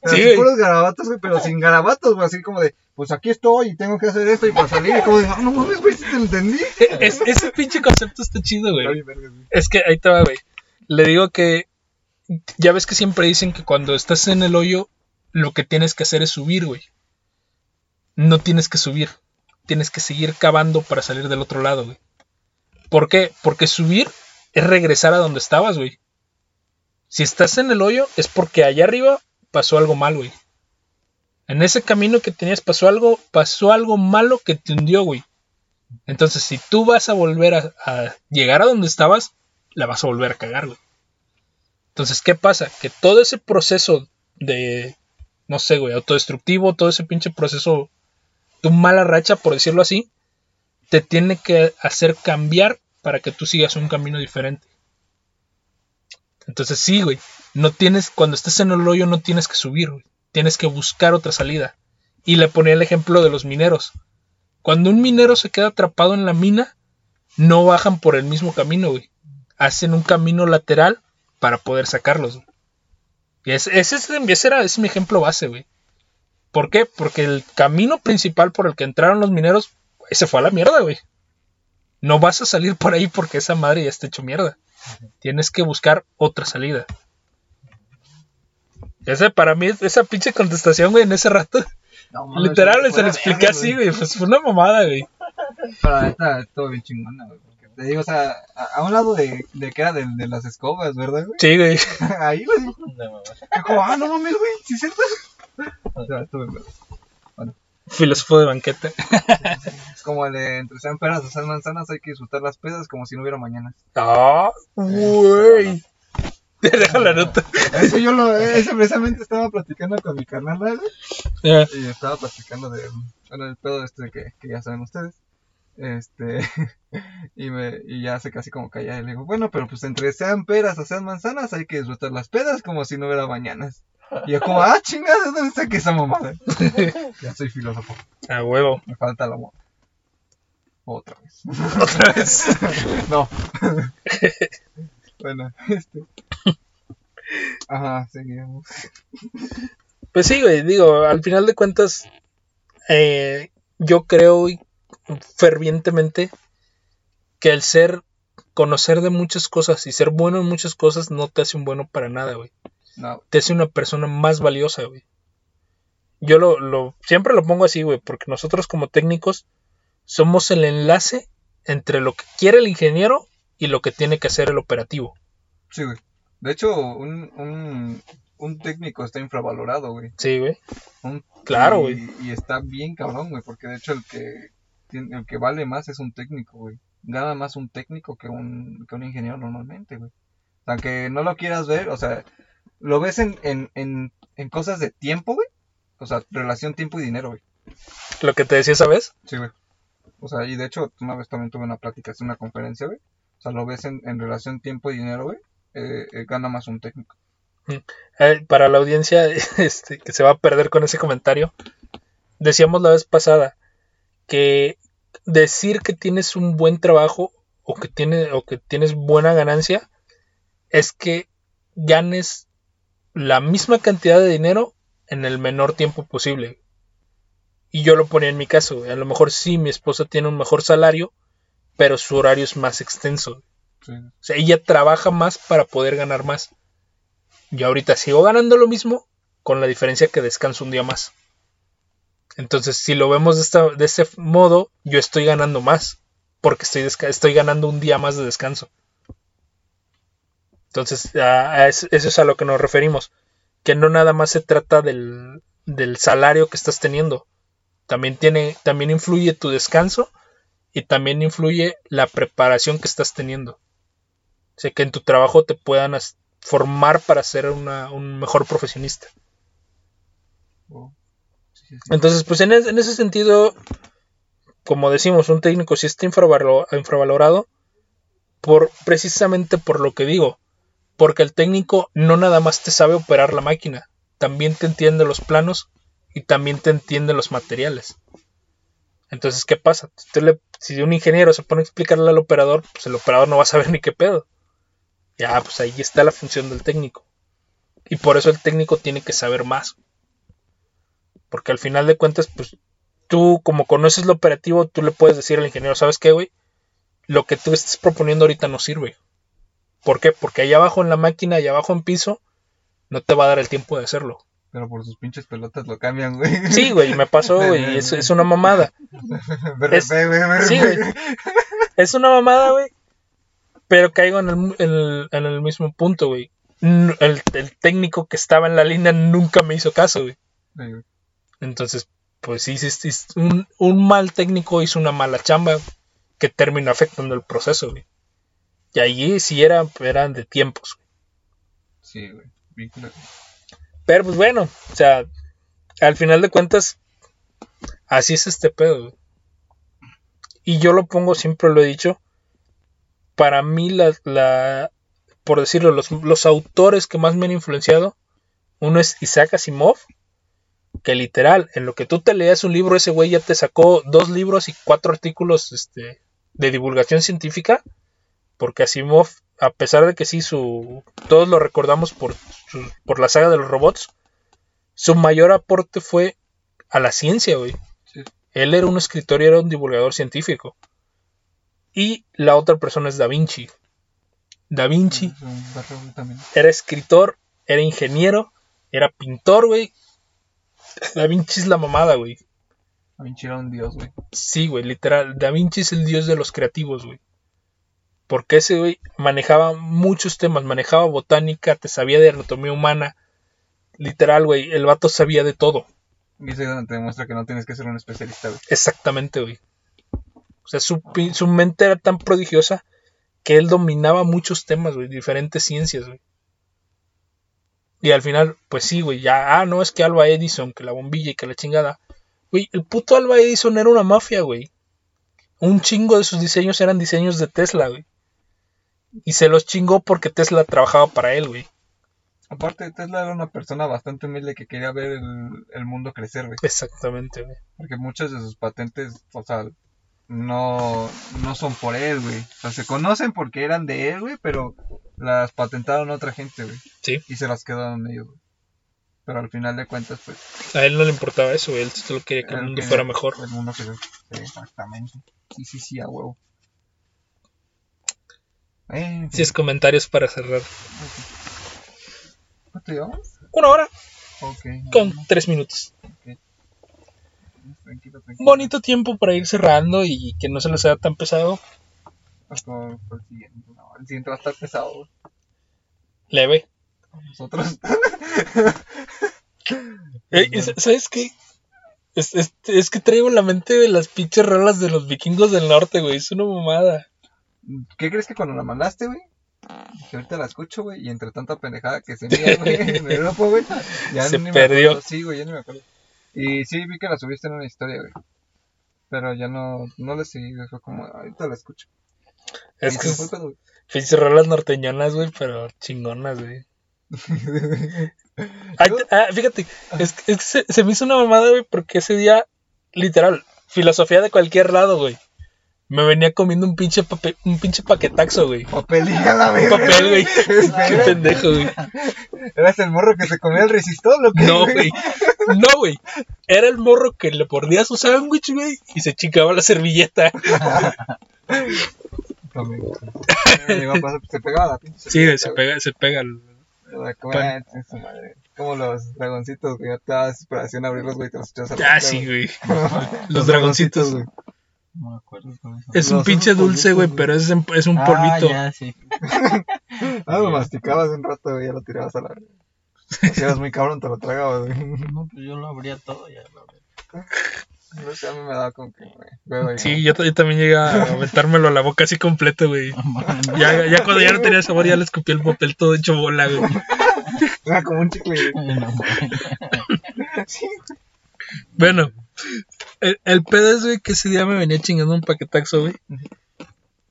Sí, así puros garabatos, güey, pero sin garabatos, güey, así como de, pues aquí estoy y tengo que hacer esto y para salir, y como de, ah, no mames, güey, si te entendí. Es, ese pinche concepto está chido, güey. Es que ahí te va, güey. Le digo que, ya ves que siempre dicen que cuando estás en el hoyo lo que tienes que hacer es subir, güey. No tienes que subir. Tienes que seguir cavando para salir del otro lado, güey. ¿Por qué? Porque subir es regresar a donde estabas, güey. Si estás en el hoyo es porque allá arriba pasó algo mal, güey. En ese camino que tenías pasó algo, pasó algo malo que te hundió, güey. Entonces, si tú vas a volver a, a, llegar a donde estabas, la vas a volver a cagar, güey. Entonces, ¿qué pasa? Que todo ese proceso de no sé, güey, autodestructivo, todo ese pinche proceso, tu mala racha, por decirlo así, te tiene que hacer cambiar para que tú sigas un camino diferente. Entonces sí, güey, no tienes, cuando estés en el hoyo no tienes que subir, güey, tienes que buscar otra salida. Y le ponía el ejemplo de los mineros. Cuando un minero se queda atrapado en la mina, no bajan por el mismo camino, güey. Hacen un camino lateral para poder sacarlos. Güey. Ese, ese, ese, era, mi ejemplo base, güey. ¿Por qué? Porque el camino principal por el que entraron los mineros, se fue a la mierda, güey. No vas a salir por ahí porque esa madre ya está hecho mierda. Tienes que buscar otra salida. Ese para mí, esa pinche contestación, güey, en ese rato. literal, se lo expliqué así, güey. Pues fue una mamada, güey. Pero todo bien chingona, güey. Te digo, o sea, a, un lado de, de qué era de, de, las escobas, ¿verdad, güey? Sí, güey. Ahí lo dijo. como, ah, no mames, güey, sí es cierto. O sea, estuve, bueno. Filósofo de banqueta. Es como el de entre sean peras o sean manzanas, hay que disfrutar las pedas como si no hubiera mañana. Ah, güey. Te dejo la nota. Eso yo lo, eso precisamente estaba platicando con mi carnal, güey. Yeah. Y estaba platicando de, bueno, el pedo este que, que ya saben ustedes. Este, y, me, y ya se casi como calla. Y le digo, bueno, pero pues entre sean peras o sean manzanas, hay que disfrutar las pedas como si no hubiera mañanas. Y yo como, ah, chingada, ¿dónde está que esa mamada? ya soy filósofo. A huevo. Me falta la amor. Otra vez. Otra vez. no. bueno, este. Ajá, seguimos. Pues sí, güey, digo, al final de cuentas, eh, yo creo fervientemente que el ser, conocer de muchas cosas y ser bueno en muchas cosas no te hace un bueno para nada, güey. No. Te hace una persona más valiosa, güey. Yo lo, lo, siempre lo pongo así, güey, porque nosotros como técnicos somos el enlace entre lo que quiere el ingeniero y lo que tiene que hacer el operativo. Sí, güey. De hecho, un, un, un técnico está infravalorado, güey. Sí, güey. claro, güey. Y, y, está bien cabrón, güey, porque de hecho el que el que vale más es un técnico, güey. Gana más un técnico que un, que un ingeniero normalmente, güey. Aunque no lo quieras ver, o sea, lo ves en, en, en, en cosas de tiempo, güey. O sea, relación tiempo y dinero, güey. Lo que te decía esa vez. Sí, güey. O sea, y de hecho, una vez también tuve una plática, es una conferencia, güey. O sea, lo ves en, en relación tiempo y dinero, güey. Eh, eh, gana más un técnico. Eh, para la audiencia este, que se va a perder con ese comentario, decíamos la vez pasada que decir que tienes un buen trabajo o que, tiene, o que tienes buena ganancia es que ganes la misma cantidad de dinero en el menor tiempo posible. Y yo lo ponía en mi caso. A lo mejor sí, mi esposa tiene un mejor salario, pero su horario es más extenso. Sí. O sea, ella trabaja más para poder ganar más. Yo ahorita sigo ganando lo mismo, con la diferencia que descanso un día más. Entonces, si lo vemos de, esta, modo, yo estoy ganando más, porque estoy, ganando un día más de descanso. Entonces, a- a es- eso es a lo que nos referimos. Que no nada más se trata del, del salario que estás teniendo. También, tiene, también influye tu descanso y también influye la preparación que estás teniendo. O sea, que en tu trabajo te puedan formar para ser un mejor profesionista. Entonces, pues en, es- en ese sentido, como decimos, un técnico sí está infravalo- infravalorado por precisamente por lo que digo, porque el técnico no nada más te sabe operar la máquina, también te entiende los planos y también te entiende los materiales. Entonces, ¿qué pasa? Si un ingeniero se pone a explicarle al operador, pues el operador no va a saber ni qué pedo. Ya, pues ahí está la función del técnico. Y por eso el técnico tiene que saber más. Porque al final de cuentas, pues tú como conoces lo operativo, tú le puedes decir al ingeniero, ¿sabes qué, güey? Lo que tú estás proponiendo ahorita no sirve. ¿Por qué? Porque allá abajo en la máquina, allá abajo en piso, no te va a dar el tiempo de hacerlo. Pero por sus pinches pelotas lo cambian, güey. Sí, güey, me pasó, güey, y es, es una mamada. Es- sí, güey. Es una mamada, güey. Pero caigo en el, en el, en el mismo punto, güey. El, el técnico que estaba en la línea nunca me hizo caso, güey. Entonces, pues sí, sí, sí, un, un mal técnico hizo una mala chamba que terminó afectando el proceso, güey. Y allí sí era, eran de tiempos. güey. Sí, güey. Bien. Pero pues bueno, o sea, al final de cuentas, así es este pedo, güey. Y yo lo pongo, siempre lo he dicho, para mí la, la por decirlo, los, los autores que más me han influenciado, uno es Isaac Asimov, que literal, en lo que tú te leas un libro, ese güey ya te sacó dos libros y cuatro artículos este, de divulgación científica, porque Asimov, a pesar de que sí, su, todos lo recordamos por, su- por la saga de los robots, su mayor aporte fue a la ciencia, güey. Sí. Él era un escritor y era un divulgador científico. Y la otra persona es Da Vinci. Da Vinci era escritor, era ingeniero, era pintor, güey. Da Vinci es la mamada, güey. A Vinci era un dios, güey. Sí, güey, literal. Da Vinci es el dios de los creativos, güey. Porque ese güey manejaba muchos temas, manejaba botánica, te sabía de anatomía humana. Literal, güey, el vato sabía de todo. Y eso es donde te demuestra que no tienes que ser un especialista, güey. Exactamente, güey. O sea, su, su mente era tan prodigiosa que él dominaba muchos temas, güey, diferentes ciencias, güey. Y al final, pues sí, güey, ya, ah, no, es que Alba Edison, que la bombilla y que la chingada. Güey, el puto Alba Edison era una mafia, güey. Un chingo de sus diseños eran diseños de Tesla, güey. Y se los chingó porque Tesla trabajaba para él, güey. Aparte, Tesla era una persona bastante humilde que quería ver el, el mundo crecer, güey. Exactamente, güey. Porque muchas de sus patentes, o sea, no, no son por él, güey. O sea, se conocen porque eran de él, güey, pero las patentaron otra gente, güey. Sí. Y se las quedaron ellos, güey. Pero al final de cuentas, pues... A él no le importaba eso, güey. Él solo quería que el mundo fuera mejor. El mundo. Sí, exactamente. Sí, sí, sí, a huevo. Eh, Si es comentarios para cerrar. ¿Cuánto llevamos? Una hora Ok. con tres minutos. Tranquilo, tranquilo. bonito tiempo para ir cerrando y que no se les haga tan pesado. Por el siguiente, no, el siguiente va a estar pesado. Leve. Nosotros. Eh, ¿Sabes qué? Es, es- es que traigo en la mente de las pinches rolas de los vikingos del norte, güey. Es una mamada. ¿Qué crees que cuando la mandaste, güey? Que ahorita la escucho, güey, y entre tanta pendejada que se mira, güey, el grupo, güey, ya Se ni me perdió. acuerdo. Sí, güey, ya ni me acuerdo. Y sí, vi que la subiste en una historia, güey. Pero ya no, no le seguí, güey, fue como, ahorita la escucho. Es Y que rolas norteñonas, güey, pero chingonas, güey. Ay, ah, fíjate, es, es que se, se me hizo una mamada, güey, porque ese día, literal, filosofía de cualquier lado, güey. Me venía comiendo un pinche, pape- un pinche paquetaxo, güey. Papelilla la verga. papel, güey. Qué pendejo, güey. ¿Eras el morro que se comía el resistol o qué? No, güey. No, güey. Era el morro que le ponía su sándwich, güey, y se chingaba la servilleta. Se- pegaba la pinche. Sí, se pega, se pega. el-. Como los dragoncitos, güey. Ya te daba desesperación abrirlos, güey. Te los echabas a la Ah, sí, güey. Los dragoncitos. güey. No me acuerdo con eso. Es un Los pinche dulce, güey, pero es, en- es un Ah, polvito. ya, sí. Ah, lo masticabas un rato, güey. Ya lo tirabas a la. Si eras muy cabrón, te lo tragabas, güey. No, pues yo lo abría todo ya. Lo abría. No sé, a mí me daba como que, güey. güey, Sí, yo, yo también llegué a aventármelo a la boca así completo, güey. Ya, ya cuando ya no tenía sabor, ya le escupí el papel todo hecho bola, güey. Era como un chicle. güey. No, mames. Sí. Bueno, el, el pedo es, güey, que ese día me venía chingando un paquetaxo, güey.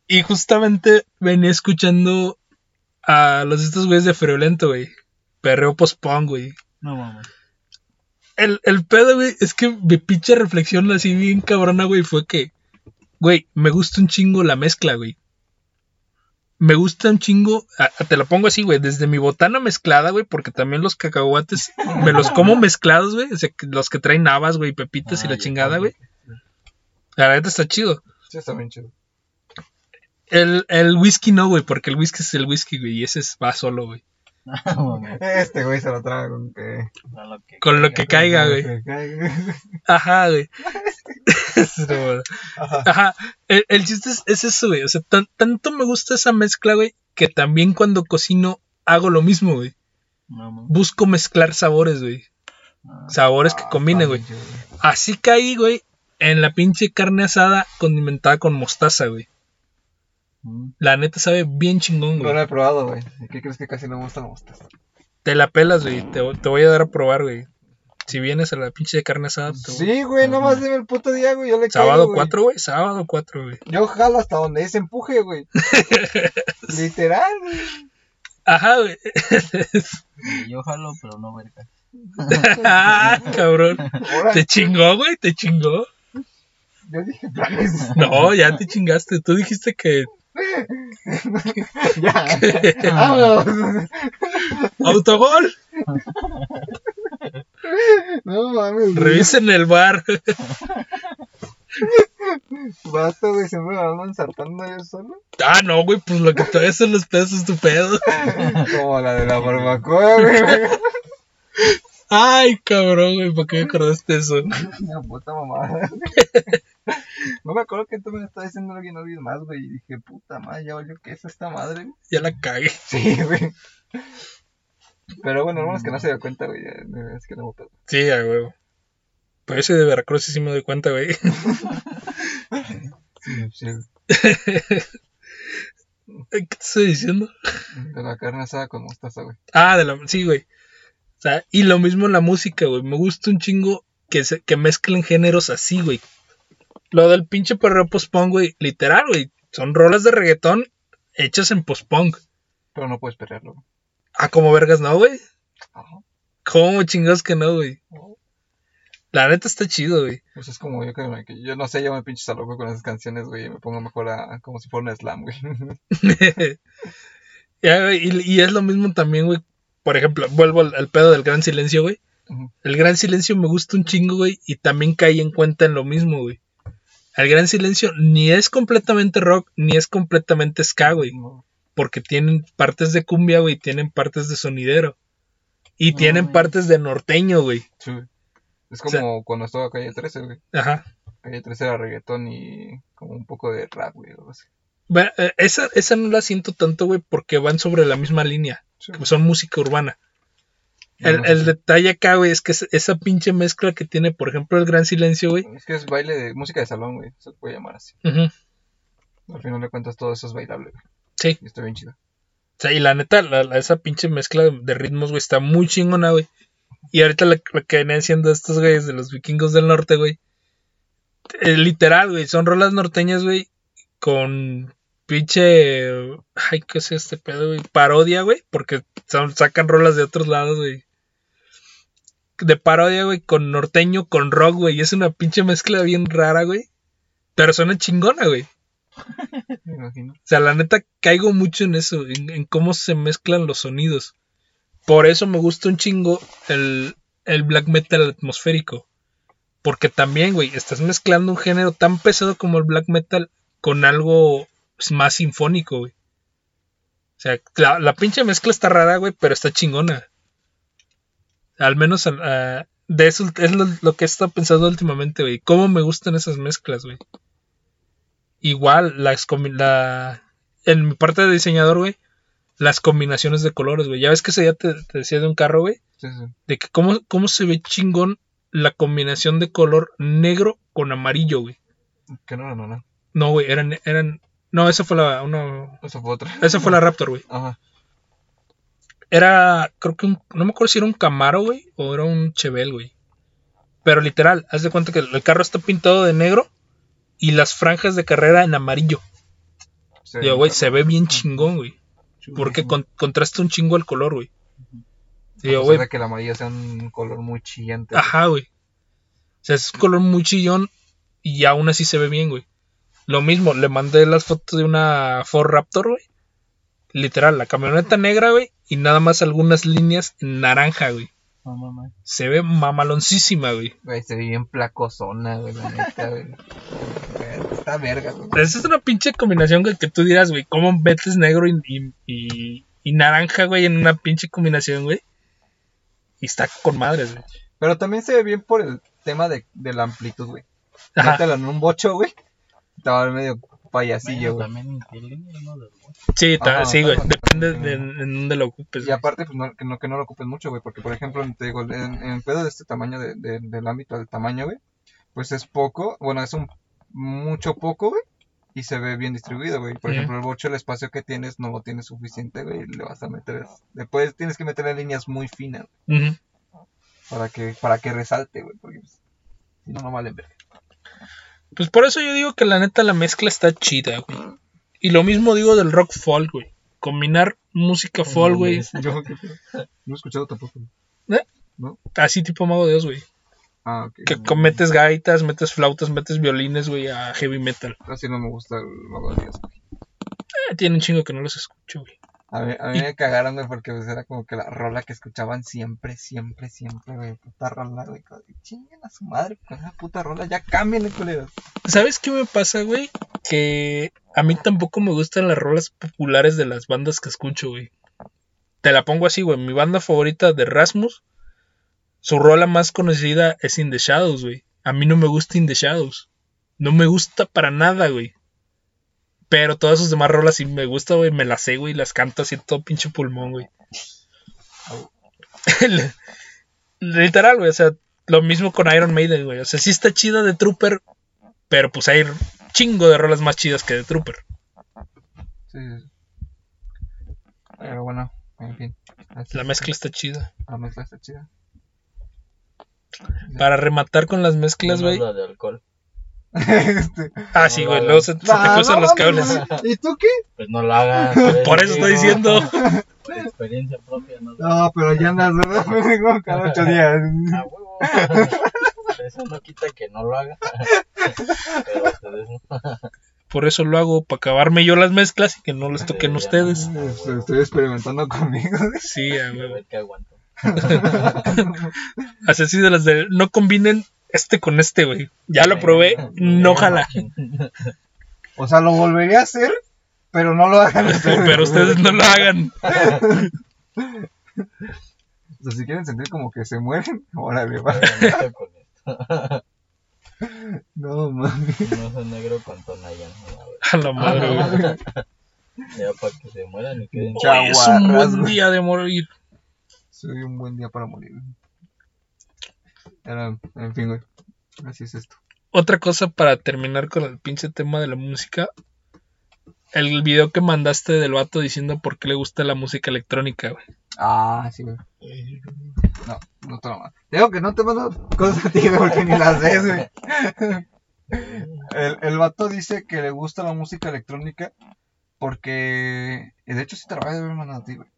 Y justamente venía escuchando a los estos güeyes de Friolento, güey. Perreo post-punk, güey. no mames. El, el pedo, güey, es que mi pinche reflexión así bien cabrona, güey, fue que, güey, me gusta un chingo la mezcla, güey. Me gusta un chingo, a- a- te lo pongo así, güey, desde mi botana mezclada, güey, porque también los cacahuates me los como mezclados, güey, o sea, los que traen habas, güey, pepitas y la chingada, güey. La neta está chido. Sí, está bien chido. El, el whisky no, güey, porque el whisky es el whisky, güey, y ese es- va solo, güey. Este güey se lo traga con que. A lo que Con lo que caiga, güey. que caiga. Ajá, güey. Ajá. Ajá, el, el chiste es, es eso, güey. O sea, tan- tanto me gusta esa mezcla, güey, que también cuando cocino hago lo mismo, güey. No. Busco mezclar sabores, güey. Ah, Sabores que Ah, combine, güey. Así caí, güey, en la pinche carne asada condimentada con mostaza, güey. La neta sabe bien chingón, No güey. lo he probado, güey. ¿Y qué crees que casi no me gusta la mostaza? Te la pelas, güey. Te, te voy a dar a probar, güey. Si vienes a la pinche carne asada, te Sí, güey, nomás dime el puto día, güey. Yo le Sábado caigo, güey. 4, güey. Sábado 4, güey. Yo jalo hasta donde dice empuje, güey. Literal, güey. Ajá, güey. Yo jalo, pero no verga. ah, cabrón. Te chingó, güey. Te chingó. yo dije planes. No, ya te chingaste. Tú dijiste que ya. Autogol. No mames. Revisen el bar. Basta, güey. Siempre me ando ensartando yo solo. Ah, no, güey. Pues lo que te ves en los pedos es tu pedo. Como la de la barbacoa, güey. Ay, cabrón, güey. ¿Por qué me acordaste eso? Una puta mamada. No me acuerdo que tú me estabas diciendo alguien alguien más, güey. Y dije, puta madre, ya valió que es esta madre, güey. Ya la cagué. Sí, güey. Pero bueno, no es que no se dio cuenta, güey. Es que no me pedo. Sí, a huevo. Pero ese de Veracruz sí, sí me doy cuenta, güey. Sí, sí. ¿Qué te estoy diciendo? De la carne asada con mostaza, güey. Ah, de la... Sí, güey. O sea, y lo mismo la música, güey. Me gusta un chingo que, se, que mezclen géneros así, güey. Lo del pinche perreo post-punk, güey. Literal, güey. Son rolas de reggaetón hechas en post-punk. Pero no puedes pelearlo, güey. Ah, como vergas, no, güey. Ajá. ¿Cómo chingados que no, güey? La neta está chido, güey. Pues es como yo que, me- que yo no sé, yo me pinches a loco con esas canciones, güey. Y me pongo mejor a, como si fuera un slam, güey. Y, y es lo mismo también, güey. Por ejemplo, vuelvo al, al pedo del gran silencio, güey. El gran silencio me gusta un chingo, güey. Y también caí en cuenta en lo mismo, güey. El gran silencio ni es completamente rock, ni es completamente ska, güey. No. Porque tienen partes de cumbia, güey. Tienen partes de sonidero. Y No, tienen güey. partes de norteño, güey. Sí. Es O sea- como cuando estaba Calle 13, güey. Ajá. Calle 13 era reggaetón y como un poco de rap, güey. o algo así. Bueno, eh, esa, esa no la siento tanto, güey, porque van sobre la misma línea. Sí. que son música urbana. El, No, el detalle acá, güey, es que es- esa pinche mezcla que tiene, por ejemplo, el Gran Silencio, güey. Es que es baile de música de salón, güey. Se puede llamar así. Al final de cuentas todo eso es bailable, güey. Sí. Y está bien chido. O sea, y la neta, la- la- esa pinche mezcla de, de ritmos, güey, está muy chingona, güey. Y ahorita lo, lo que venían siendo estos güeyes de los vikingos del norte, güey. eh, literal, güey, son rolas norteñas, güey, con pinche. Ay, ¿qué es este pedo, güey? Parodia, güey, porque son- sacan rolas de otros lados, güey. De parodia, güey, con norteño, con rock, güey. y Es una pinche mezcla bien rara, güey. Pero suena chingona, güey. Me imagino. O sea, la neta caigo mucho en eso, en, en cómo se mezclan los sonidos. Por eso me gusta un chingo el, el black metal atmosférico. Porque también, güey, estás mezclando un género tan pesado como el black metal con algo más sinfónico, güey. O sea, la, la pinche mezcla está rara, güey, pero está chingona. Al menos ah, de eso es lo, lo que he estado pensando últimamente, güey. Cómo me gustan esas mezclas, güey. Igual, las la, en mi parte de diseñador, güey, las combinaciones de colores, güey. Ya ves que ese día te, te decía de un carro, güey, Sí, sí. de que cómo, cómo se ve chingón la combinación de color negro con amarillo, güey. Que no, no, no. No, güey, eran, eran, no, esa fue la, una, Eso fue otra. esa fue la Raptor, güey. Ajá. Era, creo que un, no me acuerdo si era un Camaro, güey, o era un Chevel, güey. Pero literal, haz de cuenta que el carro está pintado de negro y las franjas de carrera en amarillo. Sí, Digo, güey, se ve bien chingón, güey. Porque con- contrasta un chingo el color, güey. Digo, güey, que el amarillo sea un color muy chillante. Ajá, güey. O sea, es un color muy chillón y aún así se ve bien, güey. Lo mismo, le mandé las fotos de una Ford Raptor, güey. Literal, la camioneta negra, güey. Y nada más algunas líneas en naranja, güey. No mames. Se ve mamaloncísima, güey. Güey, se ve bien placosona, güey, la neta, güey. Está verga, güey. Esa es una pinche combinación, güey, que tú dirás, güey, ¿cómo metes negro y, y, y- y naranja, güey, en una pinche combinación, güey? Y está con madres, güey. Pero también se ve bien por el tema de, de la amplitud, güey. Mételo en un bocho, güey. Estaba medio payasillo, güey. también. Sí, ta- Ajá, sí, güey. Depende de en, en dónde lo ocupes. Y güey. aparte, pues no, que, no, que no lo ocupes mucho, güey. Porque, por ejemplo, te digo, en, en el pedo de este tamaño, de, de- del ámbito del tamaño, güey. Pues es poco, bueno, es un mucho poco, güey. Y se ve bien distribuido, güey. Por ejemplo, el bocho, el espacio que tienes, no lo tienes suficiente, güey. y Le vas a meter. Después tienes que meterle líneas muy finas Ujú. para que, para que resalte, güey. Porque pues, si no, no vale ver. Pues por eso yo digo que la neta la mezcla está chida, güey. Y lo mismo digo del rock folk, güey. Combinar música folk, güey. Yo no he escuchado tampoco. Así tipo Mago de Dios, güey. Ah, ok. Que metes gaitas, metes flautas, metes violines, güey, a heavy metal. Así no me gusta el Mago de Dios, güey. Eh, tiene un chingo que no los escucho, güey. A mí, a mí me cagaron, güey, porque pues, era como que la rola que escuchaban siempre, siempre, siempre, güey. Puta rola, güey. Chinguen a su madre con esa puta rola. Ya cámbienle, culeros. ¿Sabes qué me pasa, güey? Que a mí tampoco me gustan las rolas populares de las bandas que escucho, güey. Te la pongo así, güey. Mi banda favorita de Rasmus, su rola más conocida es In the Shadows, güey. A mí no me gusta In the Shadows. No me gusta para nada, güey. Pero todas sus demás rolas sí me gusta, güey. Me las sé, güey. Las canto así todo pinche pulmón, güey. Literal, güey. O sea, lo mismo con Iron Maiden, güey. O sea, sí está chida de Trooper, pero pues hay chingo de rolas más chidas que de Trooper. Sí. Pero bueno, en fin. Así La mezcla está chida. La mezcla está chida. Para rematar con las mezclas, No güey. la de alcohol. Este, Ah, sí, güey. Luego se, se te ah, cruzan los cables. ¿Y tú qué? Pues no lo hagas. Por eso estoy diciendo. Por experiencia propia, no No, pero ya andas, ¿verdad? Cada ocho días. Huevo. Eso no quita que no lo haga. Pero ustedes no. Por eso lo hago, para acabarme yo las mezclas y que no les toquen ustedes. Este, Estoy experimentando conmigo. Sí, a ver qué aguanto. Así de las de. No combinen este con este, güey. Ya lo probé, no jala. O sea, lo volvería a hacer, pero no lo hagan ustedes. Pero ustedes no lo hagan. O sea, si quieren sentir como que se mueren, órale, va. No mami. No soy negro con Tonayan. A la madre, güey. Ya para que se mueran y queden. Hoy es un buen día de morir. Soy un buen día para morir. Era, en fin, güey. Así es esto. Otra cosa para terminar con el pinche tema de la música. El video que mandaste del vato diciendo por qué le gusta la música electrónica, güey. Ah, sí, güey. No, no te lo mando. Digo que no te mando cosas a ti, güey, porque ni las ves, güey. El, el vato dice que le gusta la música electrónica porque. De hecho, sí te lo voy a haber mandado a ti, güey.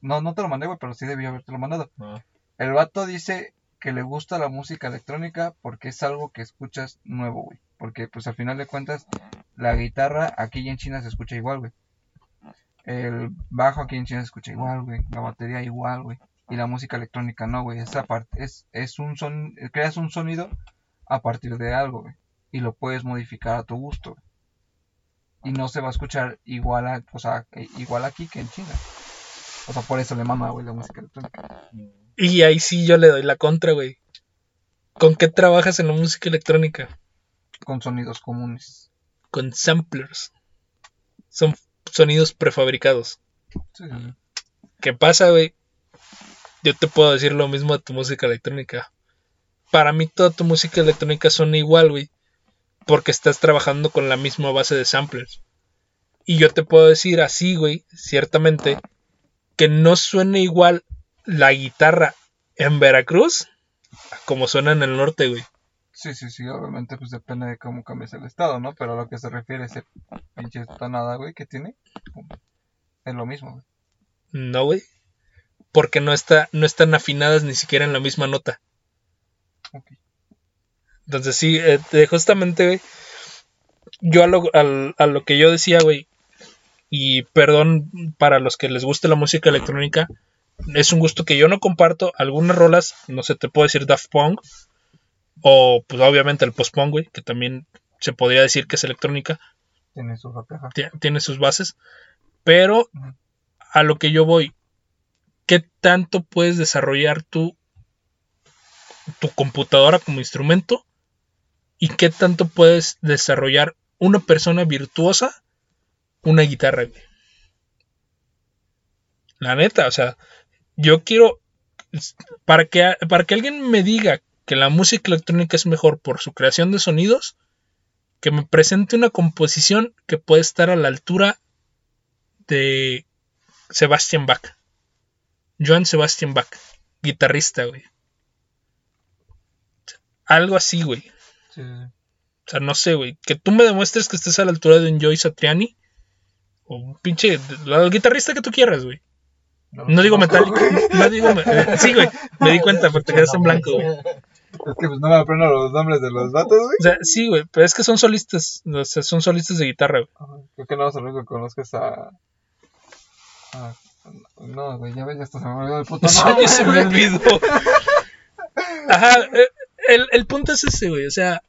No, no te lo mandé, güey, pero sí debía haberte lo mandado. Ah, El vato dice que le gusta la música electrónica porque es algo que escuchas nuevo, güey. Porque, pues, al final de cuentas, la guitarra aquí en China se escucha igual, güey. El bajo aquí en China se escucha igual, güey. La batería igual, güey. Y la música electrónica no, güey. Esa parte es, es un son, creas un sonido a partir de algo, güey. Y lo puedes modificar a tu gusto, güey. Y no se va a escuchar igual a, o sea, igual aquí que en China. O sea, por eso le mama, güey, la música electrónica. Y ahí sí yo le doy la contra, güey. ¿Con qué trabajas en la música electrónica? Con sonidos comunes. Con samplers. Son sonidos prefabricados. Sí. ¿Qué pasa, güey? Yo te puedo decir lo mismo de tu música electrónica. Para mí toda tu música electrónica suena igual, güey. Porque estás trabajando con la misma base de samplers. Y yo te puedo decir así, güey, ciertamente, que no suena igual la guitarra en Veracruz a como suena en el norte, güey. Sí, sí, sí, obviamente pues depende de cómo cambies el estado, ¿no? Pero a lo que se refiere ese pinche tonada, güey, que tiene, es lo mismo, güey. No, güey. Porque no, está, no están afinadas ni siquiera en la misma nota. Ok. Entonces sí, eh, justamente, güey, yo a lo, al- a lo que yo decía, güey, y perdón para los que les guste la música electrónica, es un gusto que yo no comparto. Algunas rolas, no sé, te puedo decir Daft Punk, o pues obviamente el post-punk, güey, que también se podría decir que es electrónica, Tiene su rapeja. ti- tiene sus bases, pero a lo que yo voy, ¿qué tanto puedes desarrollar tú tu computadora como instrumento? ¿Y qué tanto puedes desarrollar una persona virtuosa una guitarra? güey? La neta, o sea, yo quiero, para que, para que alguien me diga que la música electrónica es mejor por su creación de sonidos, que me presente una composición que puede estar a la altura de Sebastian Bach. Joan Sebastian Bach, guitarrista, güey. Algo así, güey. Sí. O sea, no sé, güey. Que tú me demuestres que estés a la altura de un Joy Satriani. O un pinche. El guitarrista que tú quieras, güey. No digo güey. No digo. me- Sí, güey. Me di cuenta, porque te quedaste en blanco, güey. Es que pues no me aprendo los nombres de los vatos, güey. O sea, sí, güey. Pero es que son solistas. O sea, son solistas de guitarra, güey. Creo que no es el único que conozco es a... a- No, güey, ya ves, ya hasta se me olvidó el puto nombre, se me olvidó. Ajá, eh, el, el punto es ese, güey. O sea,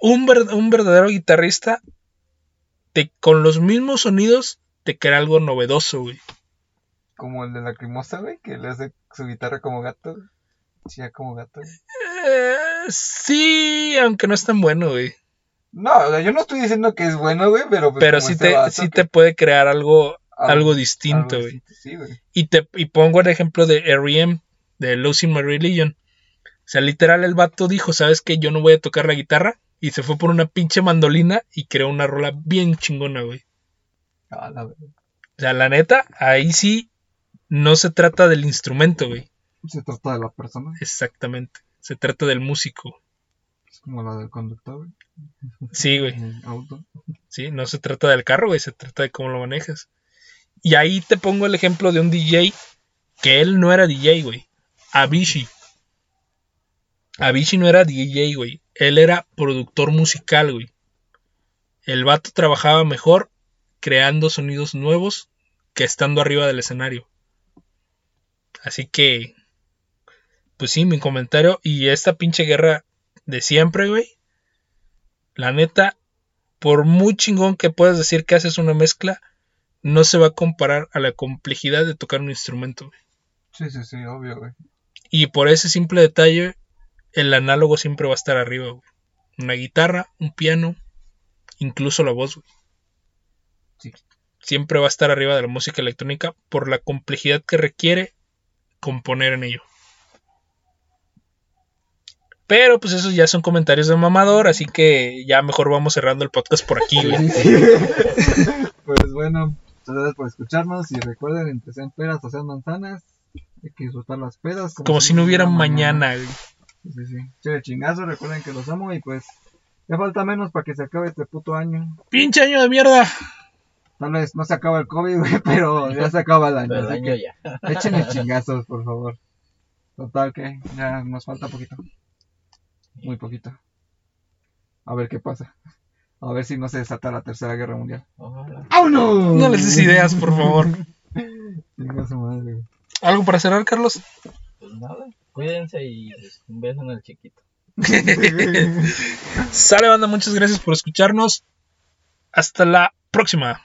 un, ver- un verdadero guitarrista te, con los mismos sonidos te crea algo novedoso, güey. Como el de la crimosa, güey, que le hace su guitarra como gato. Chilla como gato. Eh, sí, aunque no es tan bueno, güey. No, o sea, yo no estoy diciendo que es bueno, güey, pero pues Pero sí este te, sí que- te puede crear algo, algo- algo distinto, algo güey. Sí, güey. Y te y pongo el ejemplo de R.E.M., de Losing My Religion. O sea, literal, el vato dijo, ¿sabes qué? Yo no voy a tocar la guitarra. Y se fue por una pinche mandolina y creó una rola bien chingona, güey. Ah, la verdad. O sea, la neta, ahí sí no se trata del instrumento, güey. Se trata de la persona, Exactamente. Se trata del músico. es como la del conductor, güey. Sí, güey. el auto. Sí, no se trata del carro, güey. Se trata de cómo lo manejas. Y ahí te pongo el ejemplo de un DJ que él no era DJ, güey. Avicii. Avicii no era DJ, güey. Él era productor musical, güey. El vato trabajaba mejor creando sonidos nuevos que estando arriba del escenario. Así que, pues sí, mi comentario y esta pinche guerra de siempre, güey. La neta, por muy chingón que puedas decir que haces una mezcla, no se va a comparar a la complejidad de tocar un instrumento, güey. Sí, sí, sí, obvio, güey. Y por ese simple detalle, el análogo siempre va a estar arriba, güey. Una guitarra, un piano, incluso la voz, güey. Sí. Siempre va a estar arriba de la música electrónica por la complejidad que requiere componer en ello. Pero pues esos ya son comentarios de mamador, así que ya mejor vamos cerrando el podcast por aquí, güey. pues bueno, muchas gracias por escucharnos y recuerden, entre sean peras o sean manzanas, hay que disfrutar las pedas. Como si no hubiera mañana, güey. Sí, sí. Chingazo, recuerden que los amo y pues ya falta menos para que se acabe este puto año. Pinche año de mierda. Tal vez no se acaba el COVID, güey, pero ya se acaba el año. Pero el así año que ya. échenle chingazos, por favor. Total que ya nos falta poquito. Muy poquito. A ver qué pasa. A ver si no se desata la tercera guerra mundial. Ojalá. ¡Vámonos! No les des ideas, por favor. ¿Algo para cerrar, Carlos? Pues nada. Cuídense y pues, un beso en el chiquito. Sale, banda, muchas gracias por escucharnos. Hasta la próxima.